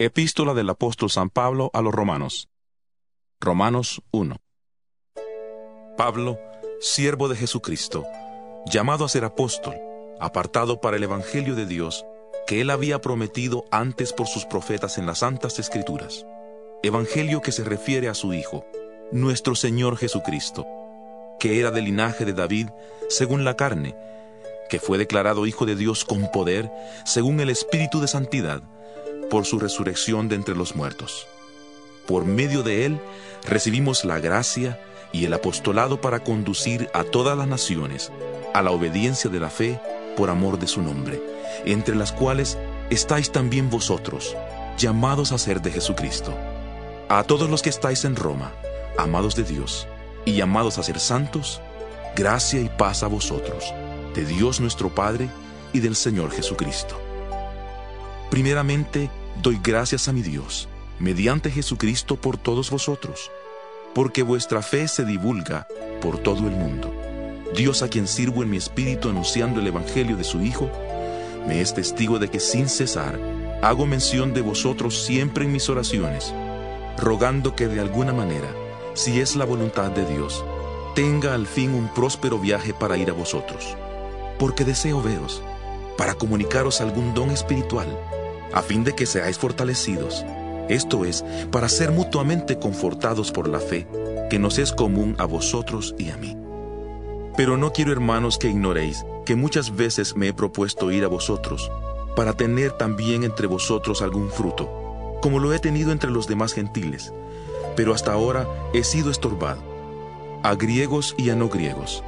Epístola del apóstol San Pablo a los Romanos. Romanos 1. Pablo, siervo de Jesucristo, llamado a ser apóstol, apartado para el Evangelio de Dios, que él había prometido antes por sus profetas en las Santas Escrituras. Evangelio que se refiere a su Hijo, nuestro Señor Jesucristo, que era del linaje de David según la carne, que fue declarado Hijo de Dios con poder, según el Espíritu de Santidad, por su resurrección de entre los muertos. Por medio de él recibimos la gracia y el apostolado para conducir a todas las naciones a la obediencia de la fe por amor de su nombre, entre las cuales estáis también vosotros, llamados a ser de Jesucristo. A todos los que estáis en Roma, amados de Dios, y llamados a ser santos, gracia y paz a vosotros, de Dios nuestro Padre y del Señor Jesucristo. Primeramente, doy gracias a mi Dios, mediante Jesucristo por todos vosotros, porque vuestra fe se divulga por todo el mundo. Dios a quien sirvo en mi espíritu anunciando el Evangelio de su Hijo, me es testigo de que sin cesar hago mención de vosotros siempre en mis oraciones, rogando que de alguna manera, si es la voluntad de Dios, tenga al fin un próspero viaje para ir a vosotros, porque deseo veros, para comunicaros algún don espiritual a fin de que seáis fortalecidos. Esto es, para ser mutuamente confortados por la fe, que nos es común a vosotros y a mí. Pero no quiero, hermanos, que ignoréis que muchas veces me he propuesto ir a vosotros, para tener también entre vosotros algún fruto, como lo he tenido entre los demás gentiles, pero hasta ahora he sido estorbado. A griegos y a no griegos,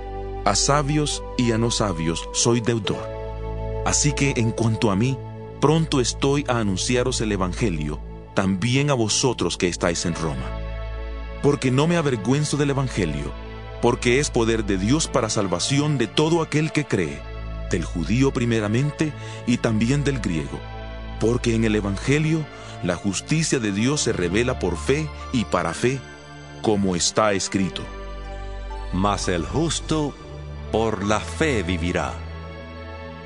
a sabios y a no sabios soy deudor. Así que en cuanto a mí, pronto estoy a anunciaros el Evangelio, también a vosotros que estáis en Roma. Porque no me avergüenzo del Evangelio, porque es poder de Dios para salvación de todo aquel que cree, del judío primeramente y también del griego. Porque en el Evangelio la justicia de Dios se revela por fe y para fe, como está escrito. Mas el justo por la fe vivirá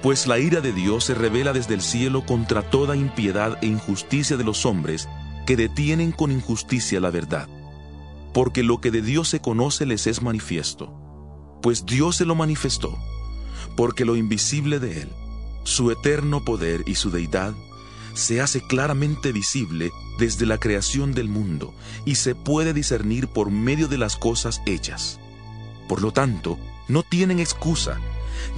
pues la ira de Dios se revela desde el cielo contra toda impiedad e injusticia de los hombres que detienen con injusticia la verdad. Porque lo que de Dios se conoce les es manifiesto, pues Dios se lo manifestó, porque lo invisible de Él, su eterno poder y su deidad, se hace claramente visible desde la creación del mundo y se puede discernir por medio de las cosas hechas. Por lo tanto, no tienen excusa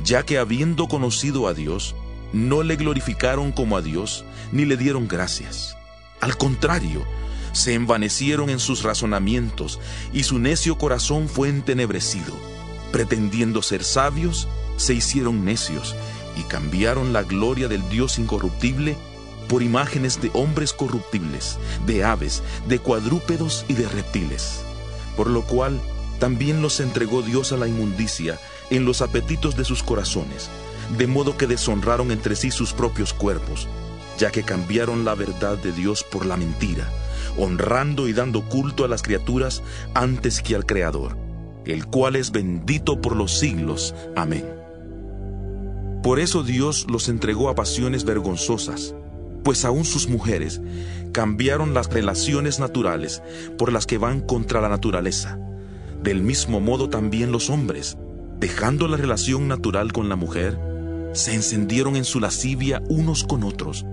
ya que habiendo conocido a Dios, no le glorificaron como a Dios, ni le dieron gracias. Al contrario, se envanecieron en sus razonamientos, y su necio corazón fue entenebrecido. Pretendiendo ser sabios, se hicieron necios, y cambiaron la gloria del Dios incorruptible por imágenes de hombres corruptibles, de aves, de cuadrúpedos y de reptiles. Por lo cual, también los entregó Dios a la inmundicia, en los apetitos de sus corazones, de modo que deshonraron entre sí sus propios cuerpos, ya que cambiaron la verdad de Dios por la mentira, honrando y dando culto a las criaturas antes que al Creador, el cual es bendito por los siglos. Amén. Por eso Dios los entregó a pasiones vergonzosas, pues aún sus mujeres cambiaron las relaciones naturales por las que van contra la naturaleza. Del mismo modo también los hombres, dejando la relación natural con la mujer, se encendieron en su lascivia unos con otros,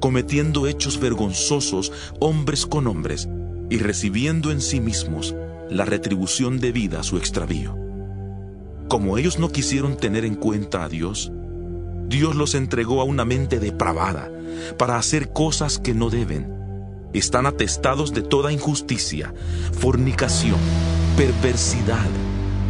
cometiendo hechos vergonzosos hombres con hombres y recibiendo en sí mismos la retribución debida a su extravío. Como ellos no quisieron tener en cuenta a Dios, Dios los entregó a una mente depravada para hacer cosas que no deben. Están atestados de toda injusticia, fornicación, perversidad,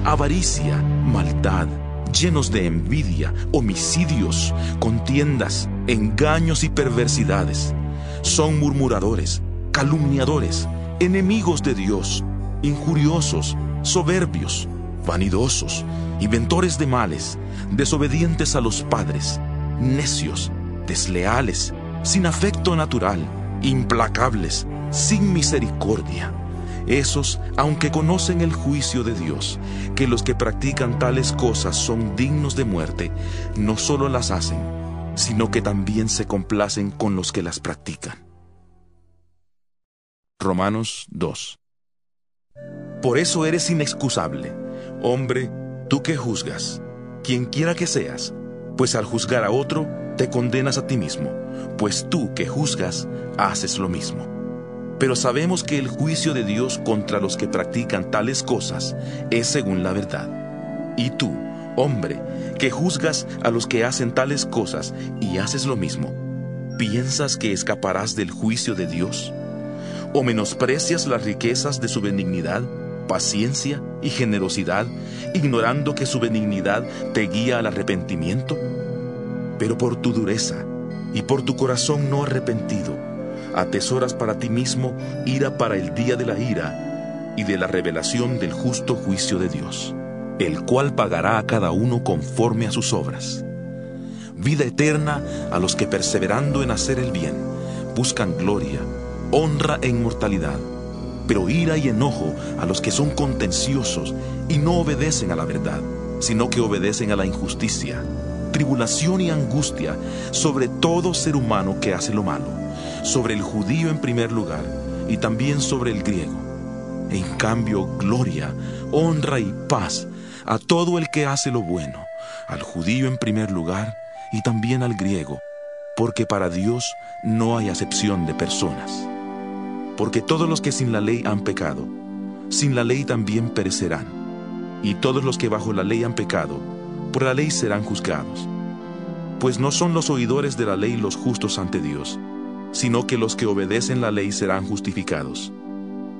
avaricia, maldad, llenos de envidia, homicidios, contiendas, engaños y perversidades. Son murmuradores, calumniadores, enemigos de Dios, injuriosos, soberbios, vanidosos, inventores de males, desobedientes a los padres, necios, desleales, sin afecto natural, implacables, sin misericordia. Esos, aunque conocen el juicio de Dios, que los que practican tales cosas son dignos de muerte, no solo las hacen, sino que también se complacen con los que las practican. Romanos 2 Por eso eres inexcusable, hombre, tú que juzgas, quien quiera que seas, pues al juzgar a otro, te condenas a ti mismo, pues tú que juzgas, haces lo mismo. Pero sabemos que el juicio de Dios contra los que practican tales cosas es según la verdad. Y tú, hombre, que juzgas a los que hacen tales cosas y haces lo mismo, ¿piensas que escaparás del juicio de Dios? ¿O menosprecias las riquezas de su benignidad, paciencia y generosidad, ignorando que su benignidad te guía al arrepentimiento? Pero por tu dureza y por tu corazón no arrepentido, atesoras para ti mismo ira para el día de la ira y de la revelación del justo juicio de Dios, el cual pagará a cada uno conforme a sus obras. Vida eterna a los que perseverando en hacer el bien, buscan gloria, honra e inmortalidad, pero ira y enojo a los que son contenciosos y no obedecen a la verdad, sino que obedecen a la injusticia, tribulación y angustia sobre todo ser humano que hace lo malo sobre el judío en primer lugar y también sobre el griego. En cambio, gloria, honra y paz a todo el que hace lo bueno, al judío en primer lugar y también al griego, porque para Dios no hay acepción de personas. Porque todos los que sin la ley han pecado, sin la ley también perecerán, y todos los que bajo la ley han pecado, por la ley serán juzgados. Pues no son los oidores de la ley los justos ante Dios, sino que los que obedecen la ley serán justificados.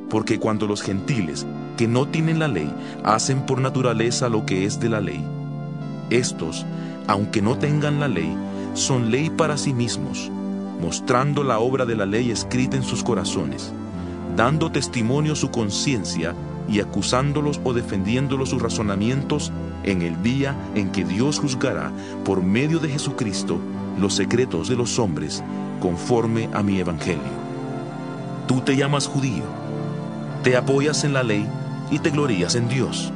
Porque cuando los gentiles, que no tienen la ley, hacen por naturaleza lo que es de la ley, estos, aunque no tengan la ley, son ley para sí mismos, mostrando la obra de la ley escrita en sus corazones, dando testimonio su conciencia y acusándolos o defendiéndolos sus razonamientos en el día en que Dios juzgará por medio de Jesucristo los secretos de los hombres conforme a mi evangelio. Tú te llamas judío, te apoyas en la ley y te glorías en Dios.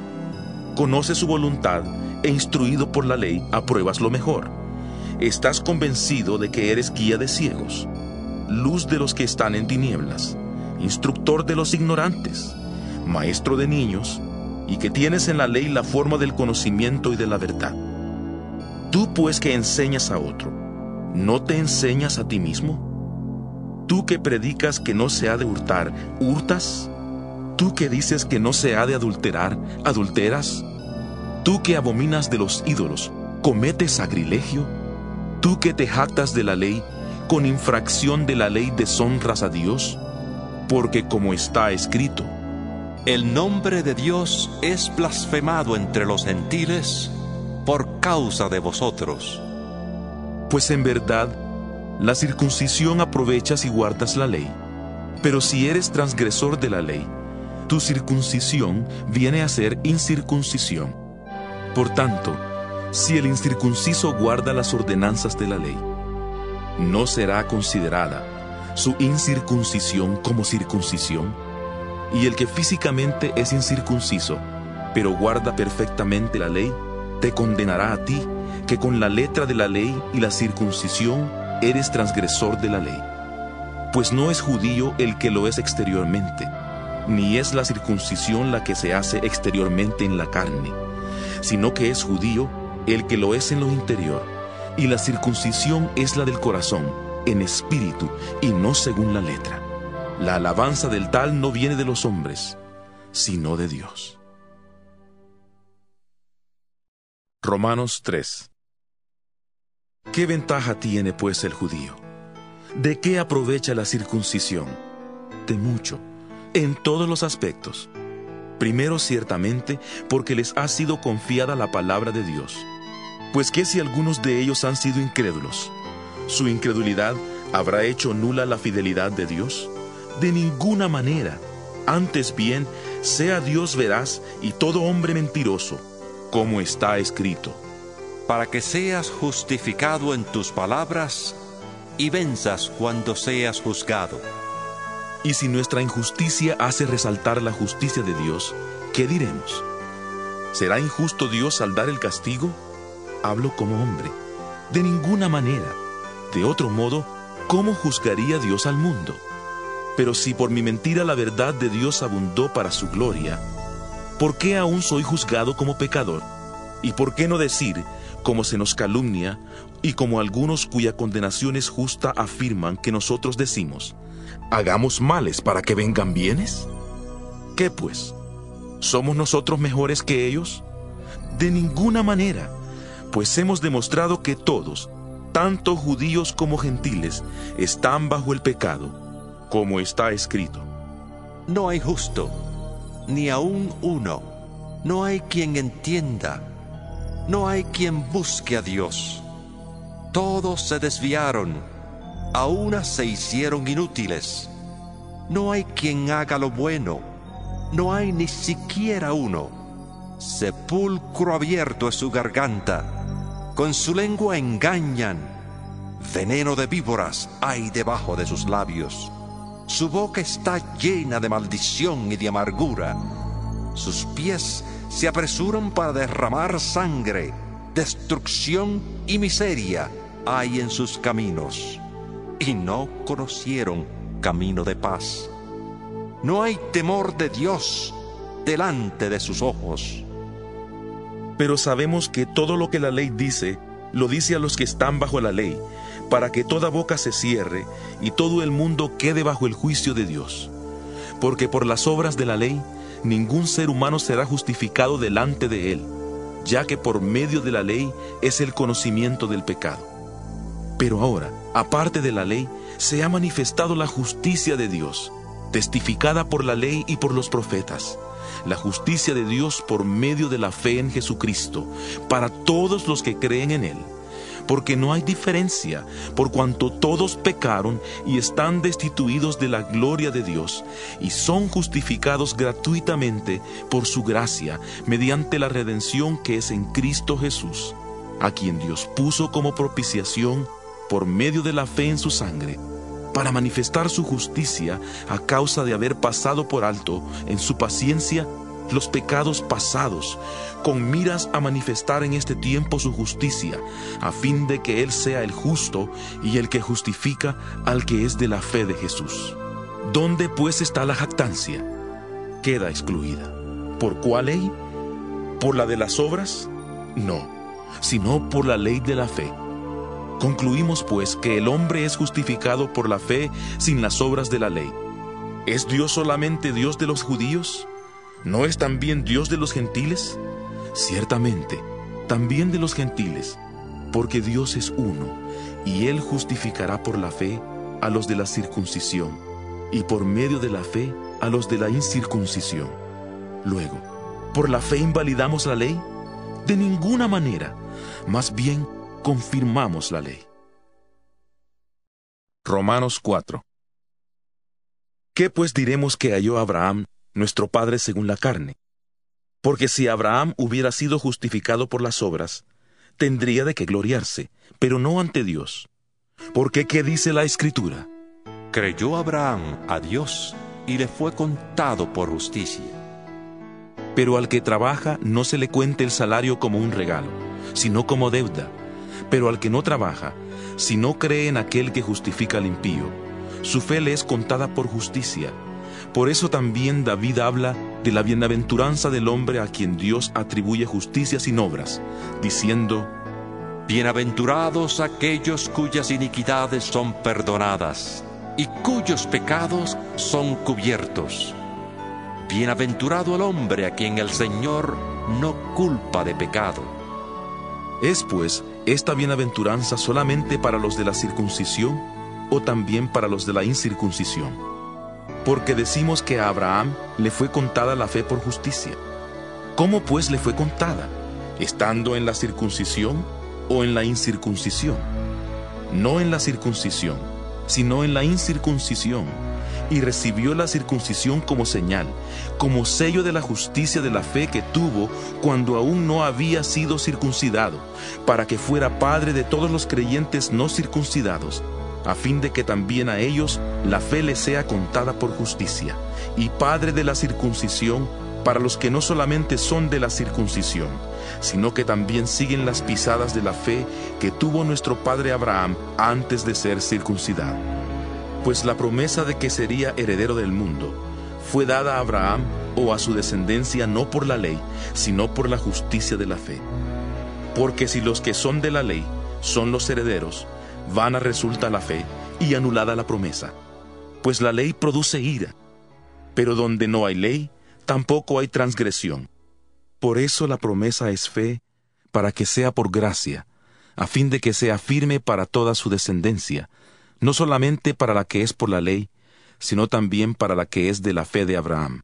Conoces su voluntad e instruido por la ley apruebas lo mejor. Estás convencido de que eres guía de ciegos, luz de los que están en tinieblas, instructor de los ignorantes, maestro de niños, y que tienes en la ley la forma del conocimiento y de la verdad. Tú pues que enseñas a otro, ¿no te enseñas a ti mismo? Tú que predicas que no se ha de hurtar, ¿hurtas? Tú que dices que no se ha de adulterar, ¿adulteras? Tú que abominas de los ídolos, ¿cometes sacrilegio? Tú que te jactas de la ley, con infracción de la ley deshonras a Dios? Porque como está escrito, el nombre de Dios es blasfemado entre los gentiles por causa de vosotros. Pues en verdad, la circuncisión aprovechas si guardas la ley. Pero si eres transgresor de la ley, tu circuncisión viene a ser incircuncisión. Por tanto, si el incircunciso guarda las ordenanzas de la ley, no será considerada su incircuncisión como circuncisión. Y el que físicamente es incircunciso, pero guarda perfectamente la ley, te condenará a ti que con la letra de la ley y la circuncisión eres transgresor de la ley. Pues no es judío el que lo es exteriormente, ni es la circuncisión la que se hace exteriormente en la carne, sino que es judío el que lo es en lo interior, y la circuncisión es la del corazón, en espíritu y no según la letra. La alabanza del tal no viene de los hombres, sino de Dios. Romanos 3 ¿Qué ventaja tiene pues el judío? ¿De qué aprovecha la circuncisión? De mucho, en todos los aspectos. Primero ciertamente porque les ha sido confiada la palabra de Dios, Pues que si algunos de ellos han sido incrédulos, ¿su incredulidad habrá hecho nula la fidelidad de Dios? De ninguna manera. Antes bien, sea Dios veraz y todo hombre mentiroso, como está escrito. Para que seas justificado en tus palabras y venzas cuando seas juzgado. Y si nuestra injusticia hace resaltar la justicia de Dios, ¿qué diremos? ¿Será injusto Dios al dar el castigo? Hablo como hombre. De ninguna manera. De otro modo, ¿cómo juzgaría Dios al mundo? Pero si por mi mentira la verdad de Dios abundó para su gloria, ¿por qué aún soy juzgado como pecador? ¿Y por qué no decir, como se nos calumnia, y como algunos cuya condenación es justa afirman que nosotros decimos, hagamos males para que vengan bienes? ¿Qué pues? ¿Somos nosotros mejores que ellos? De ninguna manera, pues hemos demostrado que todos, tanto judíos como gentiles, están bajo el pecado como está escrito. No hay justo, ni aún uno. No hay quien entienda. No hay quien busque a Dios. Todos se desviaron, a una se hicieron inútiles. No hay quien haga lo bueno. No hay ni siquiera uno. Sepulcro abierto es su garganta. Con su lengua engañan. Veneno de víboras hay debajo de sus labios. Su boca está llena de maldición y de amargura. Sus pies se apresuran para derramar sangre. Destrucción y miseria hay en sus caminos. Y no conocieron camino de paz. No hay temor de Dios delante de sus ojos. Pero sabemos que todo lo que la ley dice, lo dice a los que están bajo la ley para que toda boca se cierre y todo el mundo quede bajo el juicio de Dios. Porque por las obras de la ley ningún ser humano será justificado delante de él, ya que por medio de la ley es el conocimiento del pecado. Pero ahora, aparte de la ley, se ha manifestado la justicia de Dios, testificada por la ley y por los profetas, la justicia de Dios por medio de la fe en Jesucristo, para todos los que creen en Él porque no hay diferencia, por cuanto todos pecaron y están destituidos de la gloria de Dios, y son justificados gratuitamente por su gracia, mediante la redención que es en Cristo Jesús, a quien Dios puso como propiciación por medio de la fe en su sangre para manifestar su justicia a causa de haber pasado por alto en su paciencia los pecados pasados, con miras a manifestar en este tiempo su justicia, a fin de que Él sea el justo y el que justifica al que es de la fe de Jesús. ¿Dónde pues está la jactancia? Queda excluida. ¿Por cuál ley? ¿Por la de las obras? No, sino por la ley de la fe. Concluimos pues que el hombre es justificado por la fe sin las obras de la ley. ¿Es Dios solamente Dios de los judíos? ¿No es también Dios de los gentiles? Ciertamente, también de los gentiles, porque Dios es uno, y Él justificará por la fe a los de la circuncisión, y por medio de la fe a los de la incircuncisión. Luego, ¿por la fe invalidamos la ley? De ninguna manera, más bien confirmamos la ley. Romanos 4 ¿Qué pues diremos que halló Abraham nuestro Padre según la carne. Porque si Abraham hubiera sido justificado por las obras, tendría de qué gloriarse, pero no ante Dios. Porque ¿qué dice la Escritura? Creyó Abraham a Dios y le fue contado por justicia. Pero al que trabaja no se le cuente el salario como un regalo, sino como deuda. Pero al que no trabaja, si no cree en aquel que justifica al impío, su fe le es contada por justicia. Por eso también David habla de la bienaventuranza del hombre a quien Dios atribuye justicia sin obras, diciendo, Bienaventurados aquellos cuyas iniquidades son perdonadas y cuyos pecados son cubiertos. Bienaventurado el hombre a quien el Señor no culpa de pecado. ¿Es pues esta bienaventuranza solamente para los de la circuncisión o también para los de la incircuncisión? Porque decimos que a Abraham le fue contada la fe por justicia. ¿Cómo pues le fue contada? ¿Estando en la circuncisión o en la incircuncisión? No en la circuncisión, sino en la incircuncisión y recibió la circuncisión como señal, como sello de la justicia de la fe que tuvo cuando aún no había sido circuncidado, para que fuera padre de todos los creyentes no circuncidados, a fin de que también a ellos la fe les sea contada por justicia, y padre de la circuncisión para los que no solamente son de la circuncisión, sino que también siguen las pisadas de la fe que tuvo nuestro padre Abraham antes de ser circuncidado pues la promesa de que sería heredero del mundo fue dada a Abraham o a su descendencia no por la ley, sino por la justicia de la fe. Porque si los que son de la ley son los herederos, vana resulta la fe y anulada la promesa. Pues la ley produce ira, pero donde no hay ley, tampoco hay transgresión. Por eso la promesa es fe, para que sea por gracia, a fin de que sea firme para toda su descendencia, no solamente para la que es por la ley, sino también para la que es de la fe de Abraham.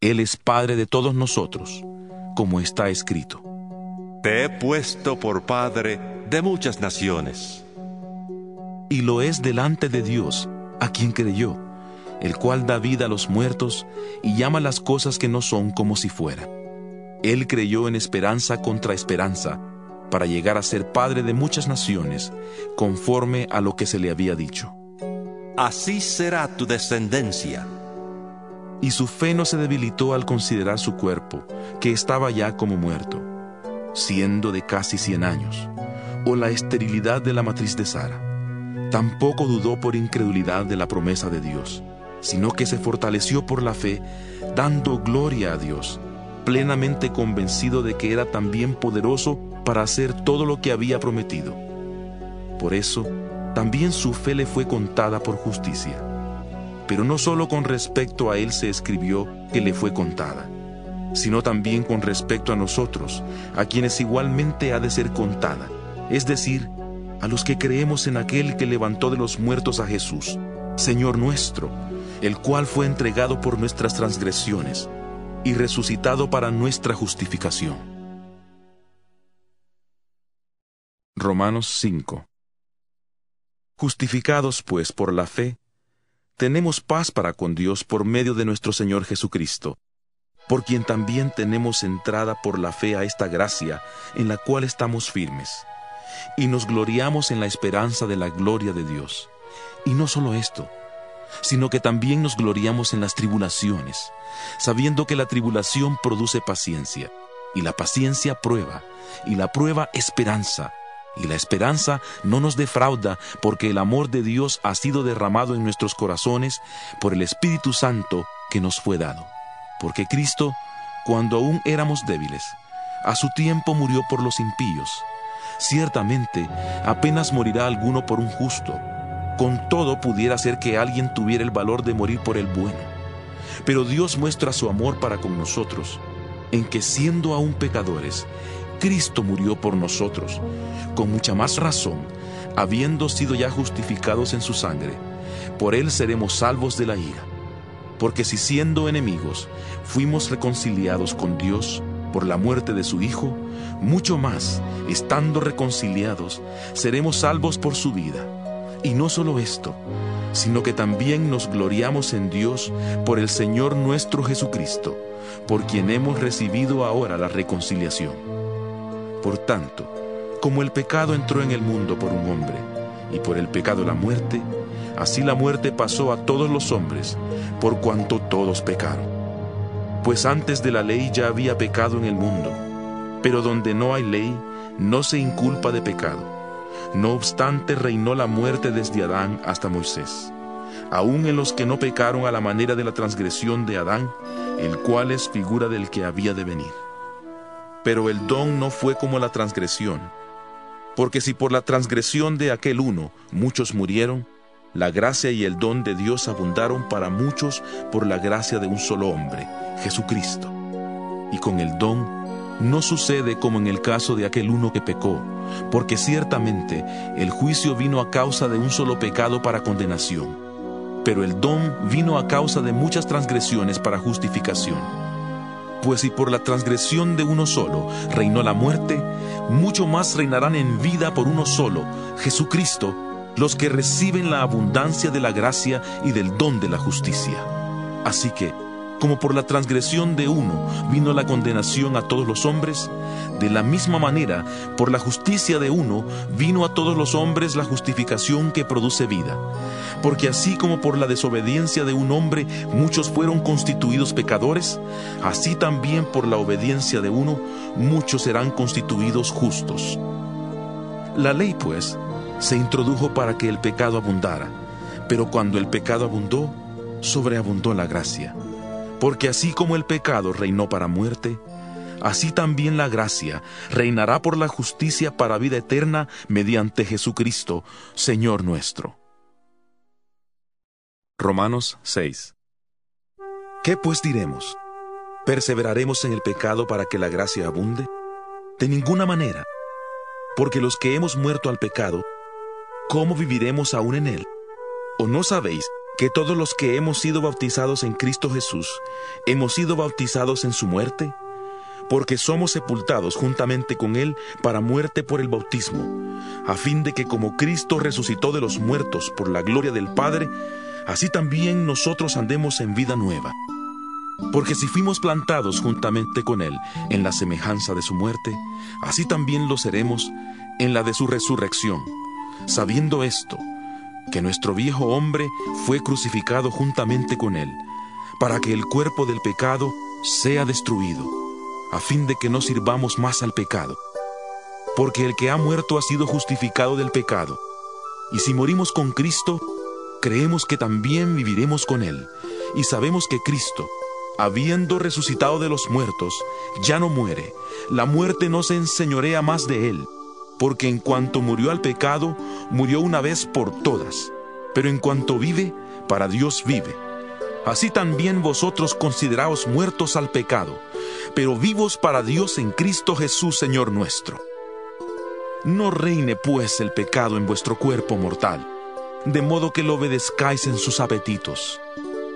Él es Padre de todos nosotros, como está escrito. Te he puesto por Padre de muchas naciones. Y lo es delante de Dios, a quien creyó, el cual da vida a los muertos y llama las cosas que no son como si fueran. Él creyó en esperanza contra esperanza, para llegar a ser padre de muchas naciones, conforme a lo que se le había dicho. Así será tu descendencia. Y su fe no se debilitó al considerar su cuerpo, que estaba ya como muerto, siendo de casi cien años, o la esterilidad de la matriz de Sara. Tampoco dudó por incredulidad de la promesa de Dios, sino que se fortaleció por la fe, dando gloria a Dios, plenamente convencido de que era también poderoso para hacer todo lo que había prometido. Por eso, también su fe le fue contada por justicia. Pero no solo con respecto a él se escribió que le fue contada, sino también con respecto a nosotros, a quienes igualmente ha de ser contada, es decir, a los que creemos en aquel que levantó de los muertos a Jesús, Señor nuestro, el cual fue entregado por nuestras transgresiones y resucitado para nuestra justificación. Romanos 5 Justificados pues por la fe, tenemos paz para con Dios por medio de nuestro Señor Jesucristo, por quien también tenemos entrada por la fe a esta gracia en la cual estamos firmes, y nos gloriamos en la esperanza de la gloria de Dios. Y no solo esto, sino que también nos gloriamos en las tribulaciones, sabiendo que la tribulación produce paciencia, y la paciencia prueba, y la prueba esperanza, y la esperanza no nos defrauda porque el amor de Dios ha sido derramado en nuestros corazones por el Espíritu Santo que nos fue dado. Porque Cristo, cuando aún éramos débiles, a su tiempo murió por los impíos. Ciertamente, apenas morirá alguno por un justo. Con todo pudiera ser que alguien tuviera el valor de morir por el bueno. Pero Dios muestra su amor para con nosotros, en que siendo aún pecadores, Cristo murió por nosotros, con mucha más razón, habiendo sido ya justificados en su sangre, por él seremos salvos de la ira. Porque si siendo enemigos fuimos reconciliados con Dios por la muerte de su Hijo, mucho más, estando reconciliados, seremos salvos por su vida. Y no solo esto, sino que también nos gloriamos en Dios por el Señor nuestro Jesucristo, por quien hemos recibido ahora la reconciliación. Por tanto, como el pecado entró en el mundo por un hombre, y por el pecado la muerte, así la muerte pasó a todos los hombres, por cuanto todos pecaron. Pues antes de la ley ya había pecado en el mundo, pero donde no hay ley, no se inculpa de pecado. No obstante, reinó la muerte desde Adán hasta Moisés, aun en los que no pecaron a la manera de la transgresión de Adán, el cual es figura del que había de venir. Pero el don no fue como la transgresión. Porque si por la transgresión de aquel uno muchos murieron, la gracia y el don de Dios abundaron para muchos por la gracia de un solo hombre, Jesucristo. Y con el don no sucede como en el caso de aquel uno que pecó, porque ciertamente el juicio vino a causa de un solo pecado para condenación, pero el don vino a causa de muchas transgresiones para justificación Pues si por la transgresión de uno solo reinó la muerte, mucho más reinarán en vida por uno solo, Jesucristo, los que reciben la abundancia de la gracia y del don de la justicia. Así que, como por la transgresión de uno vino la condenación a todos los hombres, de la misma manera, por la justicia de uno vino a todos los hombres la justificación que produce vida. Porque así como por la desobediencia de un hombre muchos fueron constituidos pecadores, así también por la obediencia de uno muchos serán constituidos justos. La ley, pues, se introdujo para que el pecado abundara, pero cuando el pecado abundó, sobreabundó la gracia porque así como el pecado reinó para muerte, así también la gracia reinará por la justicia para vida eterna mediante Jesucristo, Señor nuestro. Romanos 6 ¿Qué pues diremos? ¿Perseveraremos en el pecado para que la gracia abunde? De ninguna manera, porque los que hemos muerto al pecado, ¿cómo viviremos aún en él? ¿O no sabéis que todos los que hemos sido bautizados en Cristo Jesús, hemos sido bautizados en su muerte, porque somos sepultados juntamente con Él para muerte por el bautismo, a fin de que como Cristo resucitó de los muertos por la gloria del Padre, así también nosotros andemos en vida nueva. Porque si fuimos plantados juntamente con Él en la semejanza de su muerte, así también lo seremos en la de su resurrección. Sabiendo esto, que nuestro viejo hombre fue crucificado juntamente con él, para que el cuerpo del pecado sea destruido, a fin de que no sirvamos más al pecado. Porque el que ha muerto ha sido justificado del pecado, y si morimos con Cristo, creemos que también viviremos con Él, y sabemos que Cristo, habiendo resucitado de los muertos, ya no muere, la muerte no se enseñorea más de Él porque en cuanto murió al pecado, murió una vez por todas, pero en cuanto vive, para Dios vive. Así también vosotros consideraos muertos al pecado, pero vivos para Dios en Cristo Jesús Señor nuestro. No reine pues el pecado en vuestro cuerpo mortal, de modo que lo obedezcáis en sus apetitos,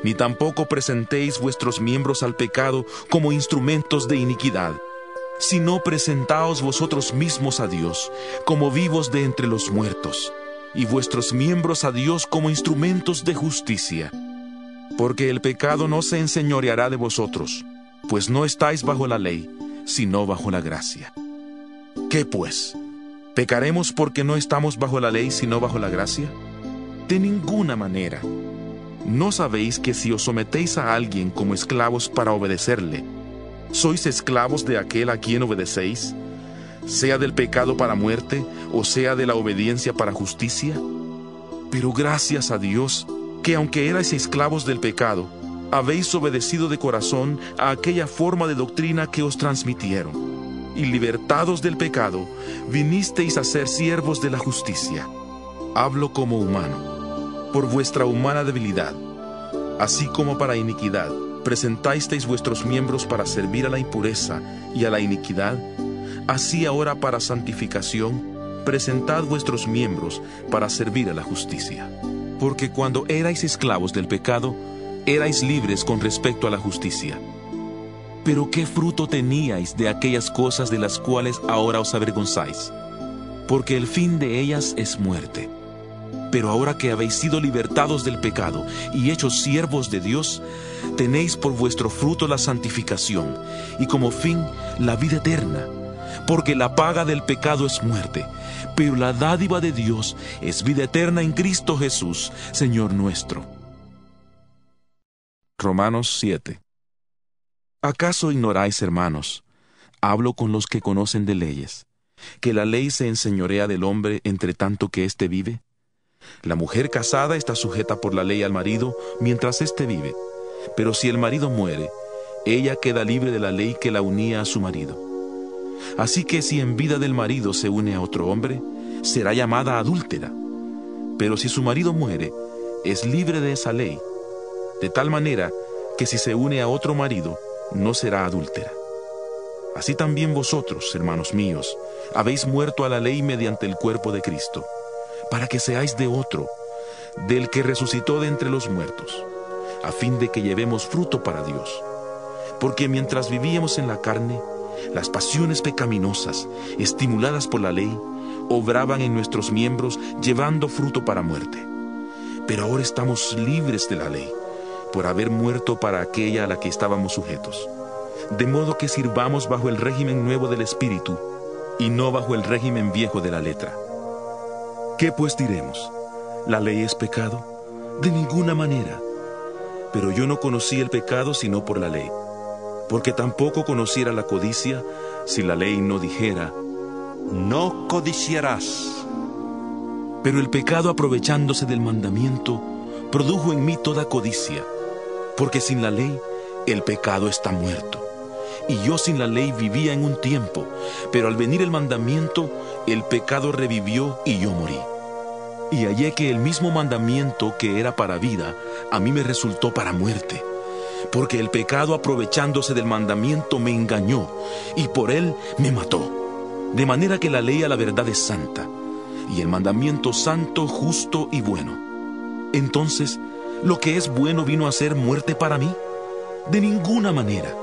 ni tampoco presentéis vuestros miembros al pecado como instrumentos de iniquidad sino presentaos vosotros mismos a Dios como vivos de entre los muertos, y vuestros miembros a Dios como instrumentos de justicia. Porque el pecado no se enseñoreará de vosotros, pues no estáis bajo la ley, sino bajo la gracia. ¿Qué pues? ¿Pecaremos porque no estamos bajo la ley, sino bajo la gracia? De ninguna manera. ¿No sabéis que si os sometéis a alguien como esclavos para obedecerle, ¿Sois esclavos de aquel a quien obedecéis? Sea del pecado para muerte o sea de la obediencia para justicia. Pero gracias a Dios, que aunque erais esclavos del pecado, habéis obedecido de corazón a aquella forma de doctrina que os transmitieron. Y libertados del pecado, vinisteis a ser siervos de la justicia. Hablo como humano, por vuestra humana debilidad, así como para iniquidad presentasteis vuestros miembros para servir a la impureza y a la iniquidad, así ahora para santificación, presentad vuestros miembros para servir a la justicia. Porque cuando erais esclavos del pecado, erais libres con respecto a la justicia. Pero ¿qué fruto teníais de aquellas cosas de las cuales ahora os avergonzáis? Porque el fin de ellas es muerte. Pero ahora que habéis sido libertados del pecado y hechos siervos de Dios, tenéis por vuestro fruto la santificación y como fin la vida eterna. Porque la paga del pecado es muerte, pero la dádiva de Dios es vida eterna en Cristo Jesús, Señor nuestro. Romanos 7 ¿Acaso ignoráis, hermanos? Hablo con los que conocen de leyes, que la ley se enseñorea del hombre entre tanto que éste vive. La mujer casada está sujeta por la ley al marido mientras éste vive, pero si el marido muere, ella queda libre de la ley que la unía a su marido. Así que si en vida del marido se une a otro hombre, será llamada adúltera. Pero si su marido muere, es libre de esa ley, de tal manera que si se une a otro marido, no será adúltera. Así también vosotros, hermanos míos, habéis muerto a la ley mediante el cuerpo de Cristo para que seáis de otro, del que resucitó de entre los muertos, a fin de que llevemos fruto para Dios. Porque mientras vivíamos en la carne, las pasiones pecaminosas, estimuladas por la ley, obraban en nuestros miembros llevando fruto para muerte. Pero ahora estamos libres de la ley, por haber muerto para aquella a la que estábamos sujetos. De modo que sirvamos bajo el régimen nuevo del Espíritu y no bajo el régimen viejo de la letra. ¿Qué pues diremos? ¿La ley es pecado? De ninguna manera. Pero yo no conocí el pecado sino por la ley, porque tampoco conociera la codicia si la ley no dijera, no codiciarás. Pero el pecado aprovechándose del mandamiento, produjo en mí toda codicia, porque sin la ley el pecado está muerto. Y yo sin la ley vivía en un tiempo, pero al venir el mandamiento, el pecado revivió y yo morí. Y hallé que el mismo mandamiento que era para vida, a mí me resultó para muerte. Porque el pecado aprovechándose del mandamiento me engañó y por él me mató. De manera que la ley a la verdad es santa y el mandamiento santo, justo y bueno. Entonces, ¿lo que es bueno vino a ser muerte para mí? De ninguna manera.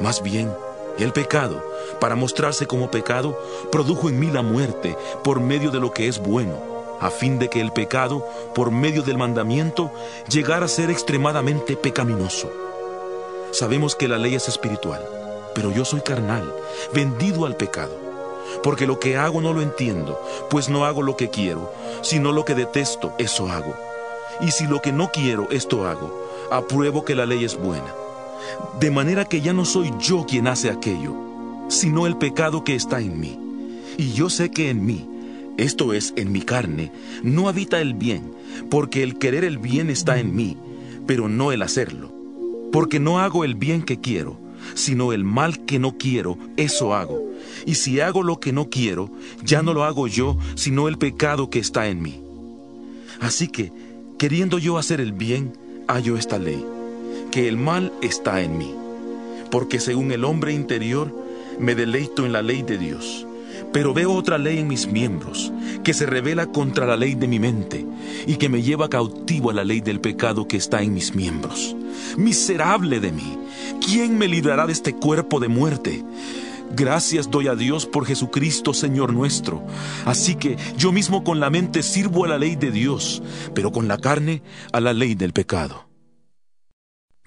Más bien, el pecado, para mostrarse como pecado, produjo en mí la muerte por medio de lo que es bueno, a fin de que el pecado, por medio del mandamiento, llegara a ser extremadamente pecaminoso. Sabemos que la ley es espiritual, pero yo soy carnal, vendido al pecado. Porque lo que hago no lo entiendo, pues no hago lo que quiero, sino lo que detesto, eso hago. Y si lo que no quiero, esto hago, apruebo que la ley es buena. De manera que ya no soy yo quien hace aquello, sino el pecado que está en mí. Y yo sé que en mí, esto es, en mi carne, no habita el bien, porque el querer el bien está en mí, pero no el hacerlo. Porque no hago el bien que quiero, sino el mal que no quiero, eso hago. Y si hago lo que no quiero, ya no lo hago yo, sino el pecado que está en mí. Así que, queriendo yo hacer el bien, hallo esta ley, que el mal está en mí. Porque según el hombre interior, me deleito en la ley de Dios. Pero veo otra ley en mis miembros, que se revela contra la ley de mi mente, y que me lleva cautivo a la ley del pecado que está en mis miembros. Miserable de mí, ¿quién me librará de este cuerpo de muerte? Gracias doy a Dios por Jesucristo, Señor nuestro. Así que yo mismo con la mente sirvo a la ley de Dios, pero con la carne a la ley del pecado.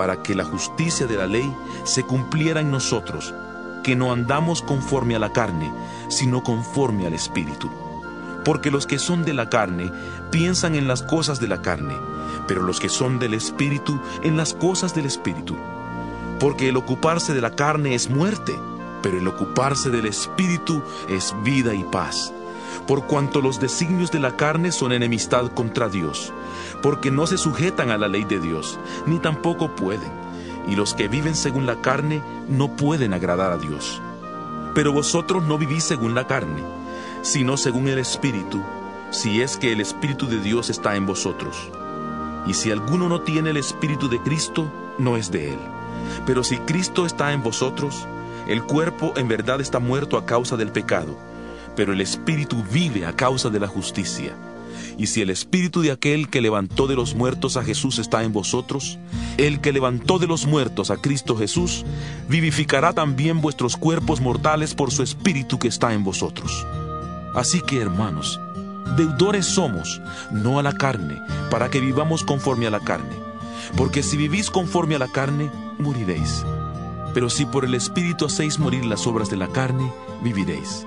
para que la justicia de la ley se cumpliera en nosotros, que no andamos conforme a la carne, sino conforme al Espíritu. Porque los que son de la carne piensan en las cosas de la carne, pero los que son del Espíritu en las cosas del Espíritu porque el ocuparse de la carne es muerte, pero el ocuparse del Espíritu es vida y paz. Por cuanto los designios de la carne son enemistad contra Dios, porque no se sujetan a la ley de Dios, ni tampoco pueden, y los que viven según la carne no pueden agradar a Dios. Pero vosotros no vivís según la carne, sino según el Espíritu, si es que el Espíritu de Dios está en vosotros. Y si alguno no tiene el Espíritu de Cristo, no es de él. Pero si Cristo está en vosotros, el cuerpo en verdad está muerto a causa del pecado, pero el espíritu vive a causa de la justicia. Y si el espíritu de aquel que levantó de los muertos a Jesús está en vosotros, el que levantó de los muertos a Cristo Jesús, vivificará también vuestros cuerpos mortales por su espíritu que está en vosotros. Así que, hermanos, deudores somos, no a la carne, para que vivamos conforme a la carne. Porque si vivís conforme a la carne, moriréis. Pero si por el Espíritu hacéis morir las obras de la carne, viviréis.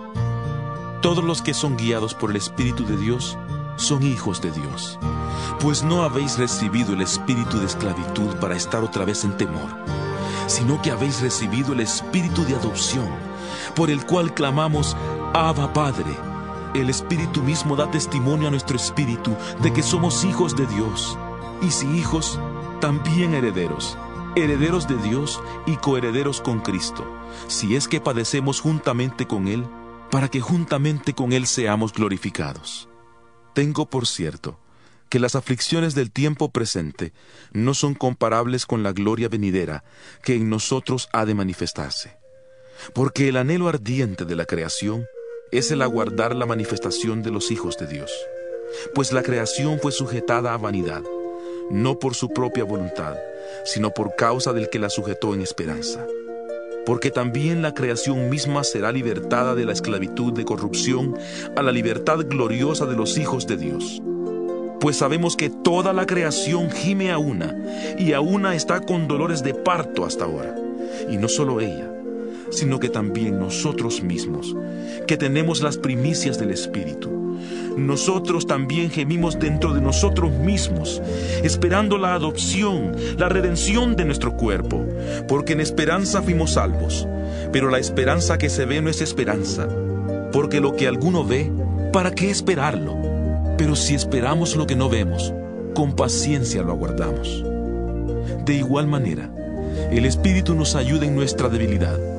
Todos los que son guiados por el Espíritu de Dios son hijos de Dios. Pues no habéis recibido el espíritu de esclavitud para estar otra vez en temor, sino que habéis recibido el espíritu de adopción, por el cual clamamos, Abba Padre. El Espíritu mismo da testimonio a nuestro espíritu de que somos hijos de Dios, y si hijos, también herederos herederos de Dios y coherederos con Cristo, si es que padecemos juntamente con Él, para que juntamente con Él seamos glorificados. Tengo por cierto que las aflicciones del tiempo presente no son comparables con la gloria venidera que en nosotros ha de manifestarse. Porque el anhelo ardiente de la creación es el aguardar la manifestación de los hijos de Dios. Pues la creación fue sujetada a vanidad, no por su propia voluntad, sino por causa del que la sujetó en esperanza. Porque también la creación misma será libertada de la esclavitud de corrupción a la libertad gloriosa de los hijos de Dios. Pues sabemos que toda la creación gime a una, y a una está con dolores de parto hasta ahora. Y no solo ella, sino que también nosotros mismos, que tenemos las primicias del Espíritu. Nosotros también gemimos dentro de nosotros mismos, esperando la adopción, la redención de nuestro cuerpo, porque en esperanza fuimos salvos. Pero la esperanza que se ve no es esperanza, porque lo que alguno ve, ¿para qué esperarlo? Pero si esperamos lo que no vemos, con paciencia lo aguardamos. De igual manera, el Espíritu nos ayuda en nuestra debilidad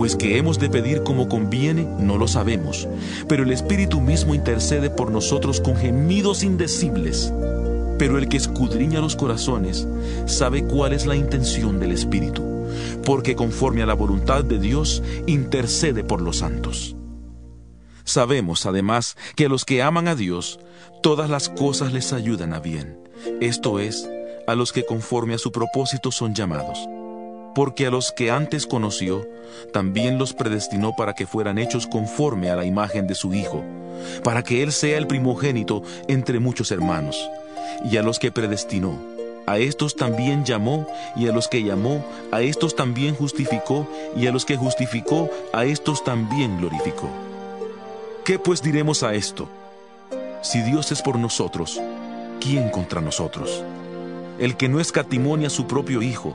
pues que hemos de pedir como conviene, no lo sabemos, pero el Espíritu mismo intercede por nosotros con gemidos indecibles. Pero el que escudriña los corazones sabe cuál es la intención del Espíritu, porque conforme a la voluntad de Dios intercede por los santos. Sabemos además que a los que aman a Dios, todas las cosas les ayudan a bien, esto es, a los que conforme a su propósito son llamados porque a los que antes conoció, también los predestinó para que fueran hechos conforme a la imagen de su Hijo, para que Él sea el primogénito entre muchos hermanos. Y a los que predestinó, a estos también llamó, y a los que llamó, a estos también justificó, y a los que justificó, a estos también glorificó. ¿Qué pues diremos a esto? Si Dios es por nosotros, ¿quién contra nosotros? el que no escatimonia a su propio Hijo,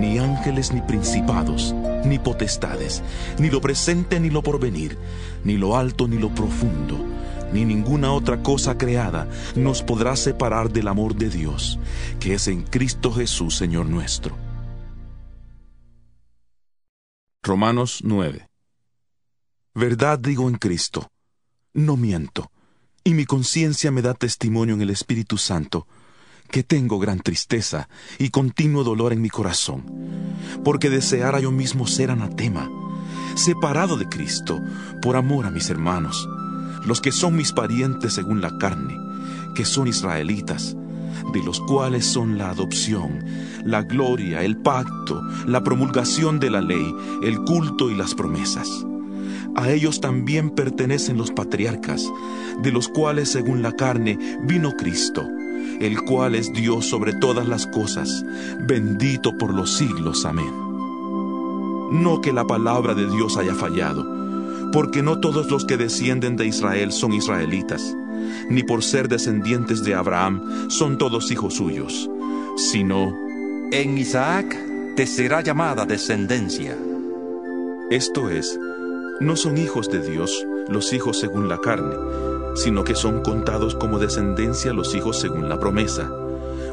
ni ángeles ni principados, ni potestades, ni lo presente ni lo porvenir, ni lo alto ni lo profundo, ni ninguna otra cosa creada nos podrá separar del amor de Dios, que es en Cristo Jesús, Señor nuestro. Romanos 9 Verdad digo en Cristo, no miento, y mi conciencia me da testimonio en el Espíritu Santo, que tengo gran tristeza y continuo dolor en mi corazón, porque deseara yo mismo ser anatema, separado de Cristo, por amor a mis hermanos, los que son mis parientes según la carne, que son israelitas, de los cuales son la adopción, la gloria, el pacto, la promulgación de la ley, el culto y las promesas. A ellos también pertenecen los patriarcas, de los cuales según la carne vino Cristo el cual es Dios sobre todas las cosas, bendito por los siglos. Amén. No que la palabra de Dios haya fallado, porque no todos los que descienden de Israel son israelitas, ni por ser descendientes de Abraham son todos hijos suyos, sino en Isaac te será llamada descendencia. Esto es, no son hijos de Dios los hijos según la carne, sino que son contados como descendencia los hijos según la promesa,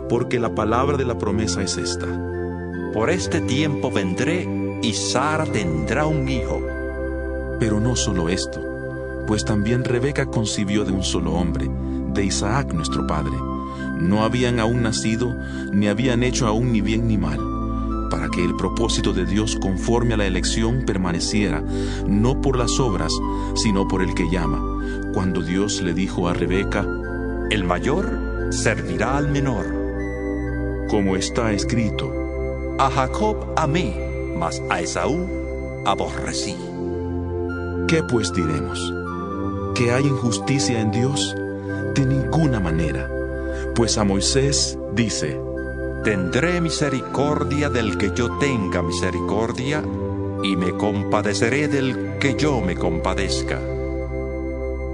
porque la palabra de la promesa es esta. Por este tiempo vendré y Sara tendrá un hijo. Pero no solo esto, pues también Rebeca concibió de un solo hombre, de Isaac nuestro padre. No habían aún nacido, ni habían hecho aún ni bien ni mal, para que el propósito de Dios conforme a la elección permaneciera, no por las obras, sino por el que llama. Cuando Dios le dijo a Rebeca, El mayor servirá al menor. como está escrito, A Jacob amé, mas a Esaú aborrecí. ¿qué pues diremos? ¿Que hay injusticia en Dios? De ninguna manera, pues a Moisés dice, Tendré misericordia del que yo tenga misericordia, y me compadeceré del que yo me compadezca.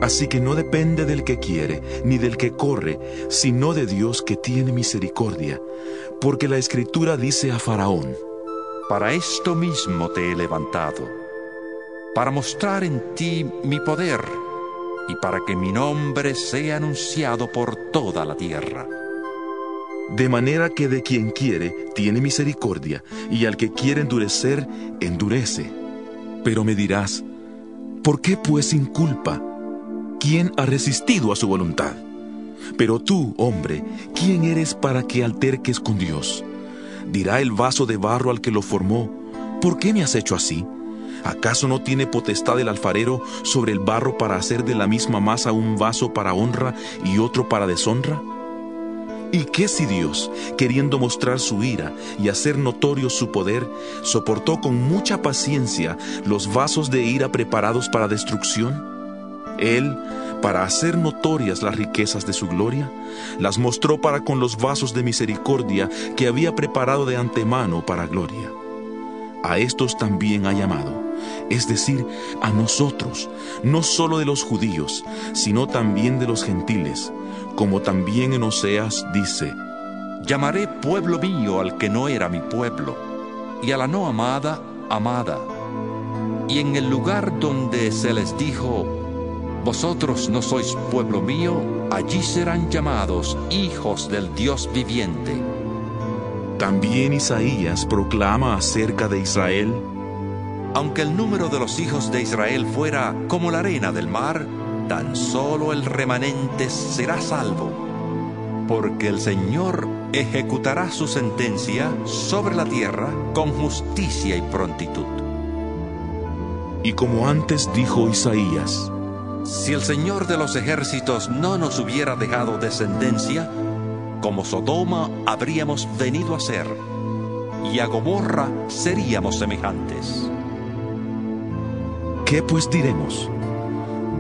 Así que no depende del que quiere, ni del que corre, sino de Dios que tiene misericordia, porque la Escritura dice a Faraón, Para esto mismo te he levantado, para mostrar en ti mi poder, y para que mi nombre sea anunciado por toda la tierra. De manera que de quien quiere tiene misericordia, y al que quiere endurecer, endurece. Pero me dirás, ¿por qué pues sin culpa? ¿Quién ha resistido a su voluntad? Pero tú, hombre, ¿quién eres para que alterques con Dios? Dirá el vaso de barro al que lo formó, ¿por qué me has hecho así? ¿Acaso no tiene potestad el alfarero sobre el barro para hacer de la misma masa un vaso para honra y otro para deshonra? ¿Y qué si Dios, queriendo mostrar su ira y hacer notorio su poder, soportó con mucha paciencia los vasos de ira preparados para destrucción? Él, para hacer notorias las riquezas de su gloria, las mostró para con los vasos de misericordia que había preparado de antemano para gloria. A estos también ha llamado, es decir, a nosotros, no solo de los judíos, sino también de los gentiles, como también en Oseas dice, Llamaré pueblo mío al que no era mi pueblo, y a la no amada, amada. Y en el lugar donde se les dijo, Vosotros no sois pueblo mío, allí serán llamados hijos del Dios viviente. También Isaías proclama acerca de Israel, Aunque el número de los hijos de Israel fuera como la arena del mar, tan solo el remanente será salvo, porque el Señor ejecutará su sentencia sobre la tierra con justicia y prontitud. y como antes dijo Isaías, Si el Señor de los ejércitos no nos hubiera dejado descendencia, como Sodoma habríamos venido a ser, y a Gomorra seríamos semejantes. ¿qué pues diremos?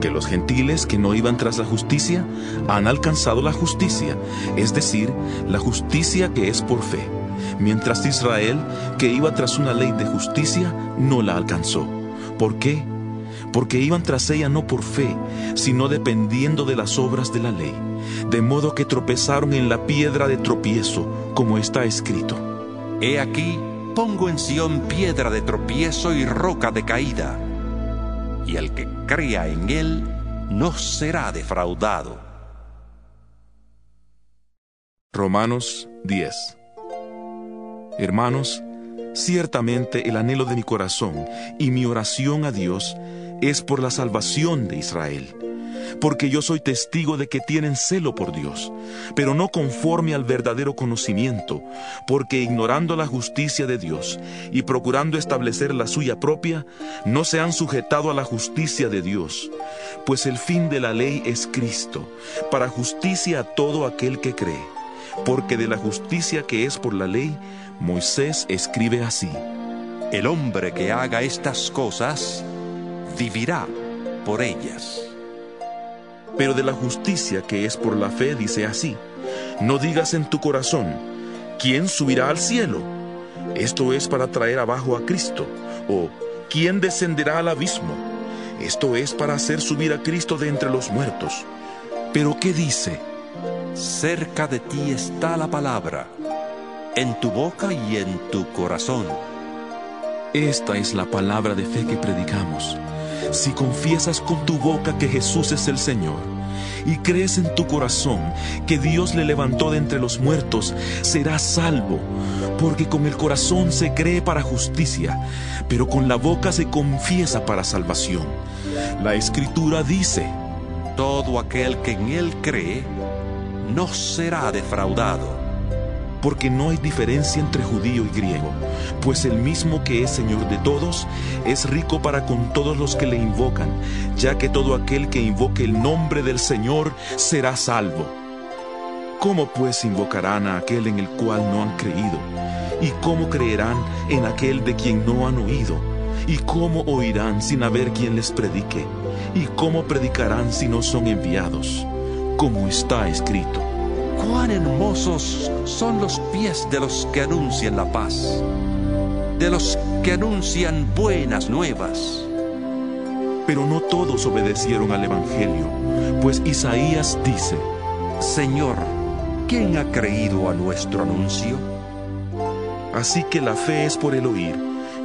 Que los gentiles que no iban tras la justicia han alcanzado la justicia, es decir, la justicia que es por fe, mientras Israel, que iba tras una ley de justicia, no la alcanzó. ¿Por qué? Porque iban tras ella no por fe, sino dependiendo de las obras de la ley, de modo que tropezaron en la piedra de tropiezo, como está escrito. He aquí, pongo en Sión piedra de tropiezo y roca de caída, y el que crea en él no será defraudado. Romanos 10 Hermanos, ciertamente el anhelo de mi corazón y mi oración a Dios es por la salvación de Israel, porque yo soy testigo de que tienen celo por Dios, pero no conforme al verdadero conocimiento, porque ignorando la justicia de Dios y procurando establecer la suya propia, no se han sujetado a la justicia de Dios, pues el fin de la ley es Cristo, para justicia a todo aquel que cree porque de la justicia que es por la ley, Moisés escribe así. El hombre que haga estas cosas vivirá por ellas. Pero de la justicia que es por la fe dice así. No digas en tu corazón, ¿quién subirá al cielo? Esto es para traer abajo a Cristo. O, ¿quién descenderá al abismo? Esto es para hacer subir a Cristo de entre los muertos. Pero ¿qué dice? Cerca de ti está la palabra, en tu boca y en tu corazón. Esta es la palabra de fe que predicamos. Si confiesas con tu boca que Jesús es el Señor y crees en tu corazón que Dios le levantó de entre los muertos, serás salvo, porque con el corazón se cree para justicia, pero con la boca se confiesa para salvación. La escritura dice, Todo aquel que en él cree no será defraudado. Porque no hay diferencia entre judío y griego, pues el mismo que es Señor de todos es rico para con todos los que le invocan, ya que todo aquel que invoque el nombre del Señor será salvo. ¿Cómo pues invocarán a aquel en el cual no han creído? ¿Y cómo creerán en aquel de quien no han oído? ¿Y cómo oirán sin haber quien les predique? ¿Y cómo predicarán si no son enviados? Como está escrito. Cuán hermosos son los pies de los que anuncian la paz, de los que anuncian buenas nuevas. Pero no todos obedecieron al Evangelio, pues Isaías dice, Señor, ¿quién ha creído a nuestro anuncio? Así que la fe es por el oír,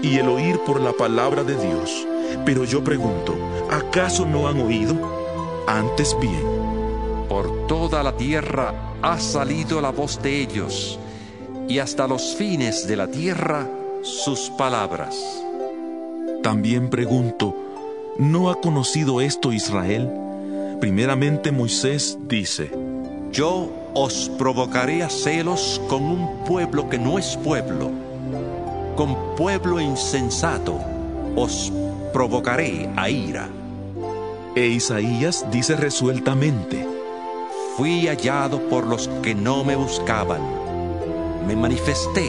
y el oír por la palabra de Dios. Pero yo pregunto, ¿acaso no han oído? Antes bien. Por toda la tierra ha salido la voz de ellos, y hasta los fines de la tierra sus palabras. También pregunto, ¿no ha conocido esto Israel? Primeramente Moisés dice, Yo os provocaré a celos con un pueblo que no es pueblo, con pueblo insensato os provocaré a ira. E Isaías dice resueltamente, Fui hallado por los que no me buscaban, me manifesté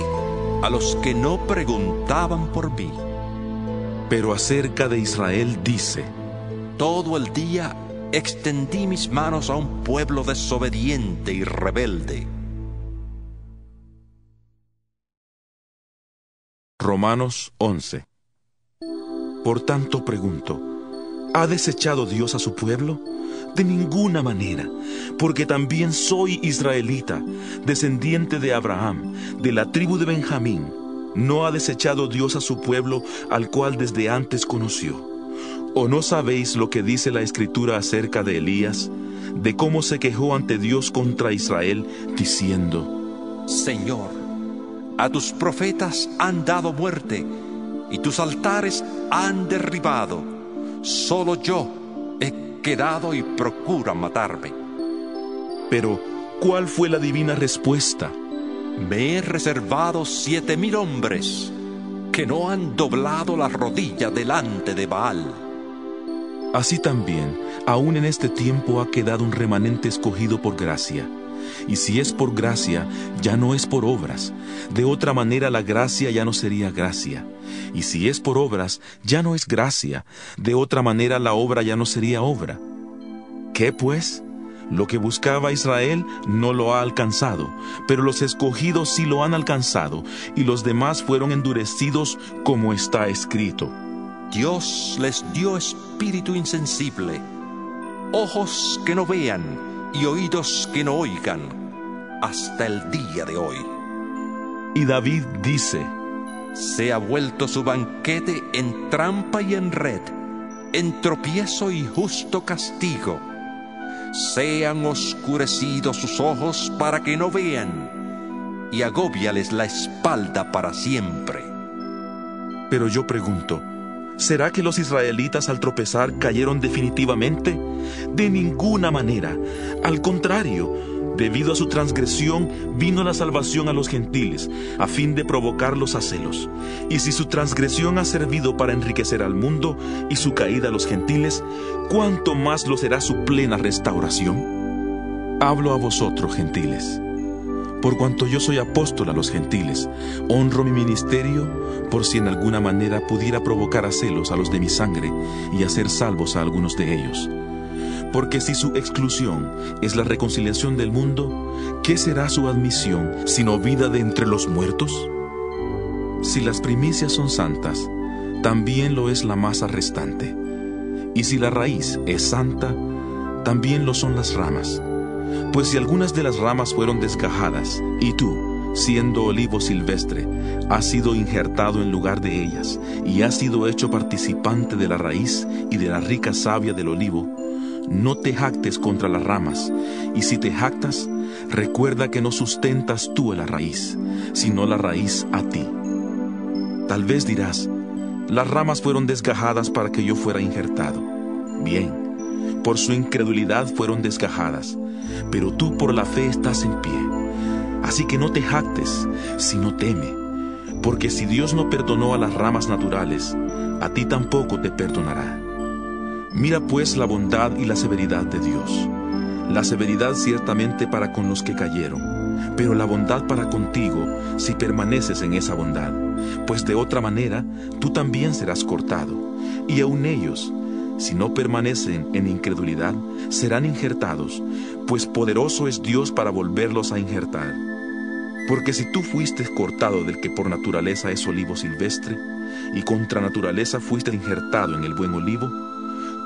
a los que no preguntaban por mí. Pero acerca de Israel dice, Todo el día extendí mis manos a un pueblo desobediente y rebelde. Romanos 11 Por tanto pregunto, ¿ha desechado Dios a su pueblo? De ninguna manera, porque también soy israelita, descendiente de Abraham, de la tribu de Benjamín. ¿No ha desechado Dios a su pueblo al cual desde antes conoció? ¿O no sabéis lo que dice la escritura acerca de Elías, de cómo se quejó ante Dios contra Israel, diciendo, Señor, a tus profetas han dado muerte y tus altares han derribado. Solo yo quedado y procuran matarme. Pero, ¿cuál fue la divina respuesta? Me he reservado siete mil hombres que no han doblado la rodilla delante de Baal. Así también, aún en este tiempo ha quedado un remanente escogido por gracia. Y si es por gracia, ya no es por obras. De otra manera la gracia ya no sería gracia. Y si es por obras, ya no es gracia. De otra manera la obra ya no sería obra. ¿Qué pues? Lo que buscaba Israel no lo ha alcanzado, pero los escogidos sí lo han alcanzado, y los demás fueron endurecidos como está escrito. Dios les dio espíritu insensible, ojos que no vean y oídos que no oigan, hasta el día de hoy. Y David dice, Se ha vuelto su banquete en trampa y en red, en tropiezo y justo castigo. Sean oscurecidos sus ojos para que no vean, y agóbiales la espalda para siempre. Pero yo pregunto, ¿será que los israelitas al tropezar cayeron definitivamente? De ninguna manera. Al contrario, debido a su transgresión vino la salvación a los gentiles, a fin de provocarlos a celos. Y si su transgresión ha servido para enriquecer al mundo y su caída a los gentiles, ¿cuánto más lo será su plena restauración? Hablo a vosotros, gentiles. Por cuanto yo soy apóstol a los gentiles, honro mi ministerio por si en alguna manera pudiera provocar a celos a los de mi sangre y hacer salvos a algunos de ellos. Porque si su exclusión es la reconciliación del mundo, ¿qué será su admisión sino vida de entre los muertos? Si las primicias son santas, también lo es la masa restante. Y si la raíz es santa, también lo son las ramas. Pues si algunas de las ramas fueron desgajadas, y tú, siendo olivo silvestre, has sido injertado en lugar de ellas, y has sido hecho participante de la raíz y de la rica savia del olivo, no te jactes contra las ramas, y si te jactas, recuerda que no sustentas tú a la raíz, sino la raíz a ti. Tal vez dirás, las ramas fueron desgajadas para que yo fuera injertado. Bien, por su incredulidad fueron desgajadas, pero tú por la fe estás en pie. Así que no te jactes, sino teme, porque si Dios no perdonó a las ramas naturales, a ti tampoco te perdonará. Mira pues la bondad y la severidad de Dios. La severidad ciertamente para con los que cayeron, pero la bondad para contigo si permaneces en esa bondad, pues de otra manera tú también serás cortado, y aun ellos, si no permanecen en incredulidad, serán injertados, pues poderoso es Dios para volverlos a injertar. Porque si tú fuiste cortado del que por naturaleza es olivo silvestre, y contra naturaleza fuiste injertado en el buen olivo,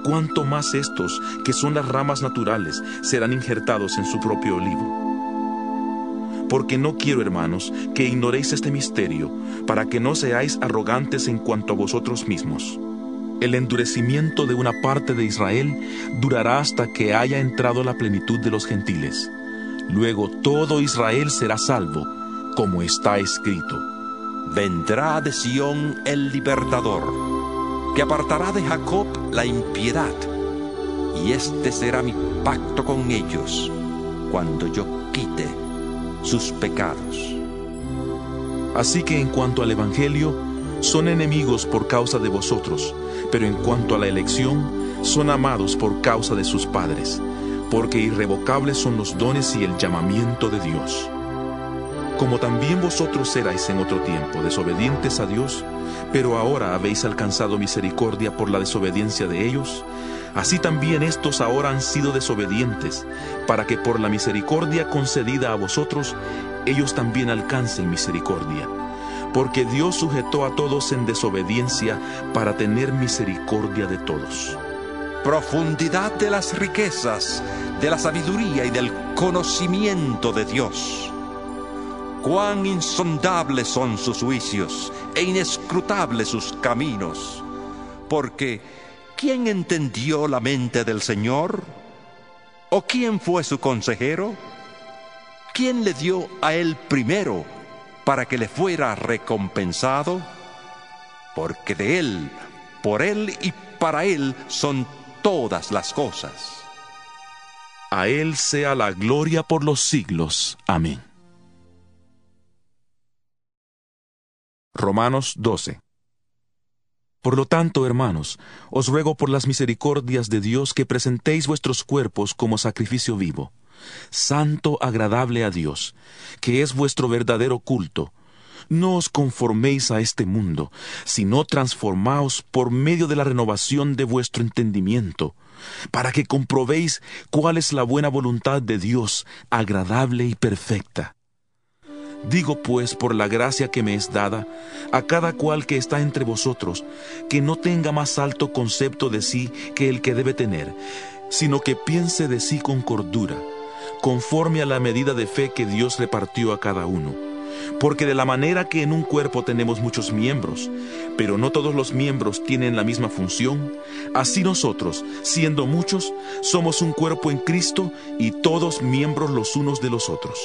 cuánto más estos, que son las ramas naturales, serán injertados en su propio olivo. Porque no quiero, hermanos, que ignoréis este misterio, para que no seáis arrogantes en cuanto a vosotros mismos el endurecimiento de una parte de Israel durará hasta que haya entrado la plenitud de los gentiles. Luego todo Israel será salvo, como está escrito. Vendrá de Sión el libertador, que apartará de Jacob la impiedad, y este será mi pacto con ellos, cuando yo quite sus pecados. Así que en cuanto al Evangelio, son enemigos por causa de vosotros, pero en cuanto a la elección, son amados por causa de sus padres, porque irrevocables son los dones y el llamamiento de Dios. Como también vosotros erais en otro tiempo desobedientes a Dios, pero ahora habéis alcanzado misericordia por la desobediencia de ellos, así también estos ahora han sido desobedientes, para que por la misericordia concedida a vosotros, ellos también alcancen misericordia porque Dios sujetó a todos en desobediencia para tener misericordia de todos. Profundidad de las riquezas, de la sabiduría y del conocimiento de Dios. Cuán insondables son sus juicios e inescrutables sus caminos. Porque, ¿quién entendió la mente del Señor? ¿O quién fue su consejero? ¿Quién le dio a él primero? Para que le fuera recompensado, porque de Él, por Él y para Él son todas las cosas. A Él sea la gloria por los siglos. Amén. Romanos 12 por lo tanto, hermanos, os ruego por las misericordias de Dios que presentéis vuestros cuerpos como sacrificio vivo, santo, agradable a Dios, que es vuestro verdadero culto. No os conforméis a este mundo, sino transformaos por medio de la renovación de vuestro entendimiento, para que comprobéis cuál es la buena voluntad de Dios, agradable y perfecta. Digo pues por la gracia que me es dada, a cada cual que está entre vosotros, que no tenga más alto concepto de sí que el que debe tener, sino que piense de sí con cordura, conforme a la medida de fe que Dios repartió a cada uno. Porque de la manera que en un cuerpo tenemos muchos miembros, pero no todos los miembros tienen la misma función, así nosotros, siendo muchos, somos un cuerpo en Cristo y todos miembros los unos de los otros.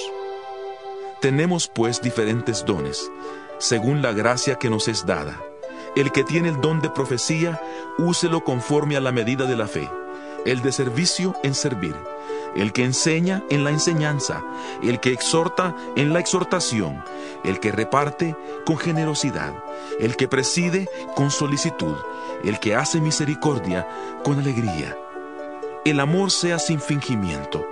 Tenemos pues diferentes dones, según la gracia que nos es dada. El que tiene el don de profecía, úselo conforme a la medida de la fe. El de servicio en servir. El que enseña en la enseñanza. El que exhorta en la exhortación. El que reparte con generosidad. El que preside con solicitud. El que hace misericordia con alegría. El amor sea sin fingimiento.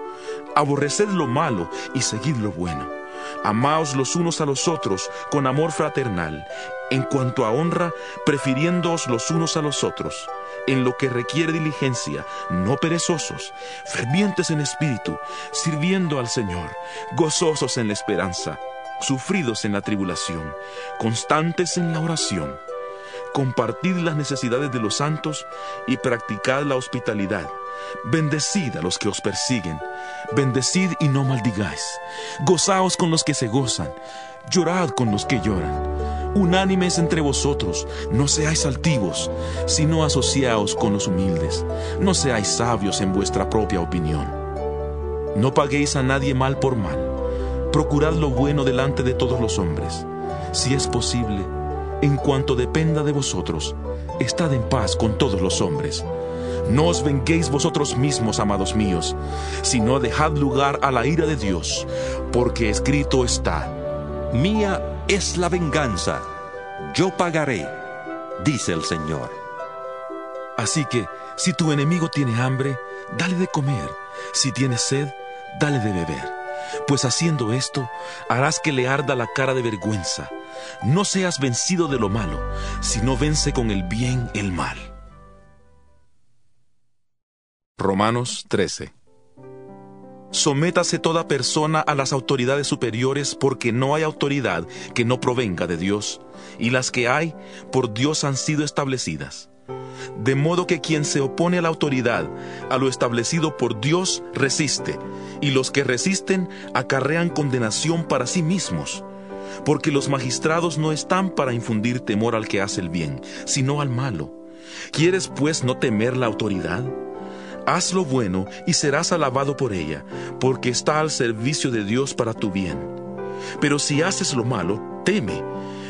Aborreced lo malo y seguid lo bueno Amaos los unos a los otros con amor fraternal, en cuanto a honra, prefiriéndoos los unos a los otros, en lo que requiere diligencia, no perezosos, fervientes en espíritu, sirviendo al Señor, gozosos en la esperanza, sufridos en la tribulación, constantes en la oración. Compartid las necesidades de los santos y practicad la hospitalidad. Bendecid a los que os persiguen, bendecid y no maldigáis. Gozaos con los que se gozan, llorad con los que lloran. Unánimes entre vosotros, no seáis altivos, sino asociaos con los humildes. No seáis sabios en vuestra propia opinión. No paguéis a nadie mal por mal. Procurad lo bueno delante de todos los hombres. Si es posible, en cuanto dependa de vosotros, estad en paz con todos los hombres. No os venguéis vosotros mismos, amados míos, sino dejad lugar a la ira de Dios, porque escrito está, Mía es la venganza, yo pagaré, dice el Señor. Así que, si tu enemigo tiene hambre, dale de comer, si tiene sed, dale de beber, pues haciendo esto, harás que le arda la cara de vergüenza. No seas vencido de lo malo, sino vence con el bien el mal. Romanos 13 Sométase toda persona a las autoridades superiores porque no hay autoridad que no provenga de Dios, y las que hay por Dios han sido establecidas. De modo que quien se opone a la autoridad, a lo establecido por Dios, resiste, y los que resisten acarrean condenación para sí mismos, porque los magistrados no están para infundir temor al que hace el bien, sino al malo. ¿Quieres pues no temer la autoridad? Haz lo bueno y serás alabado por ella, porque está al servicio de Dios para tu bien. Pero si haces lo malo, teme,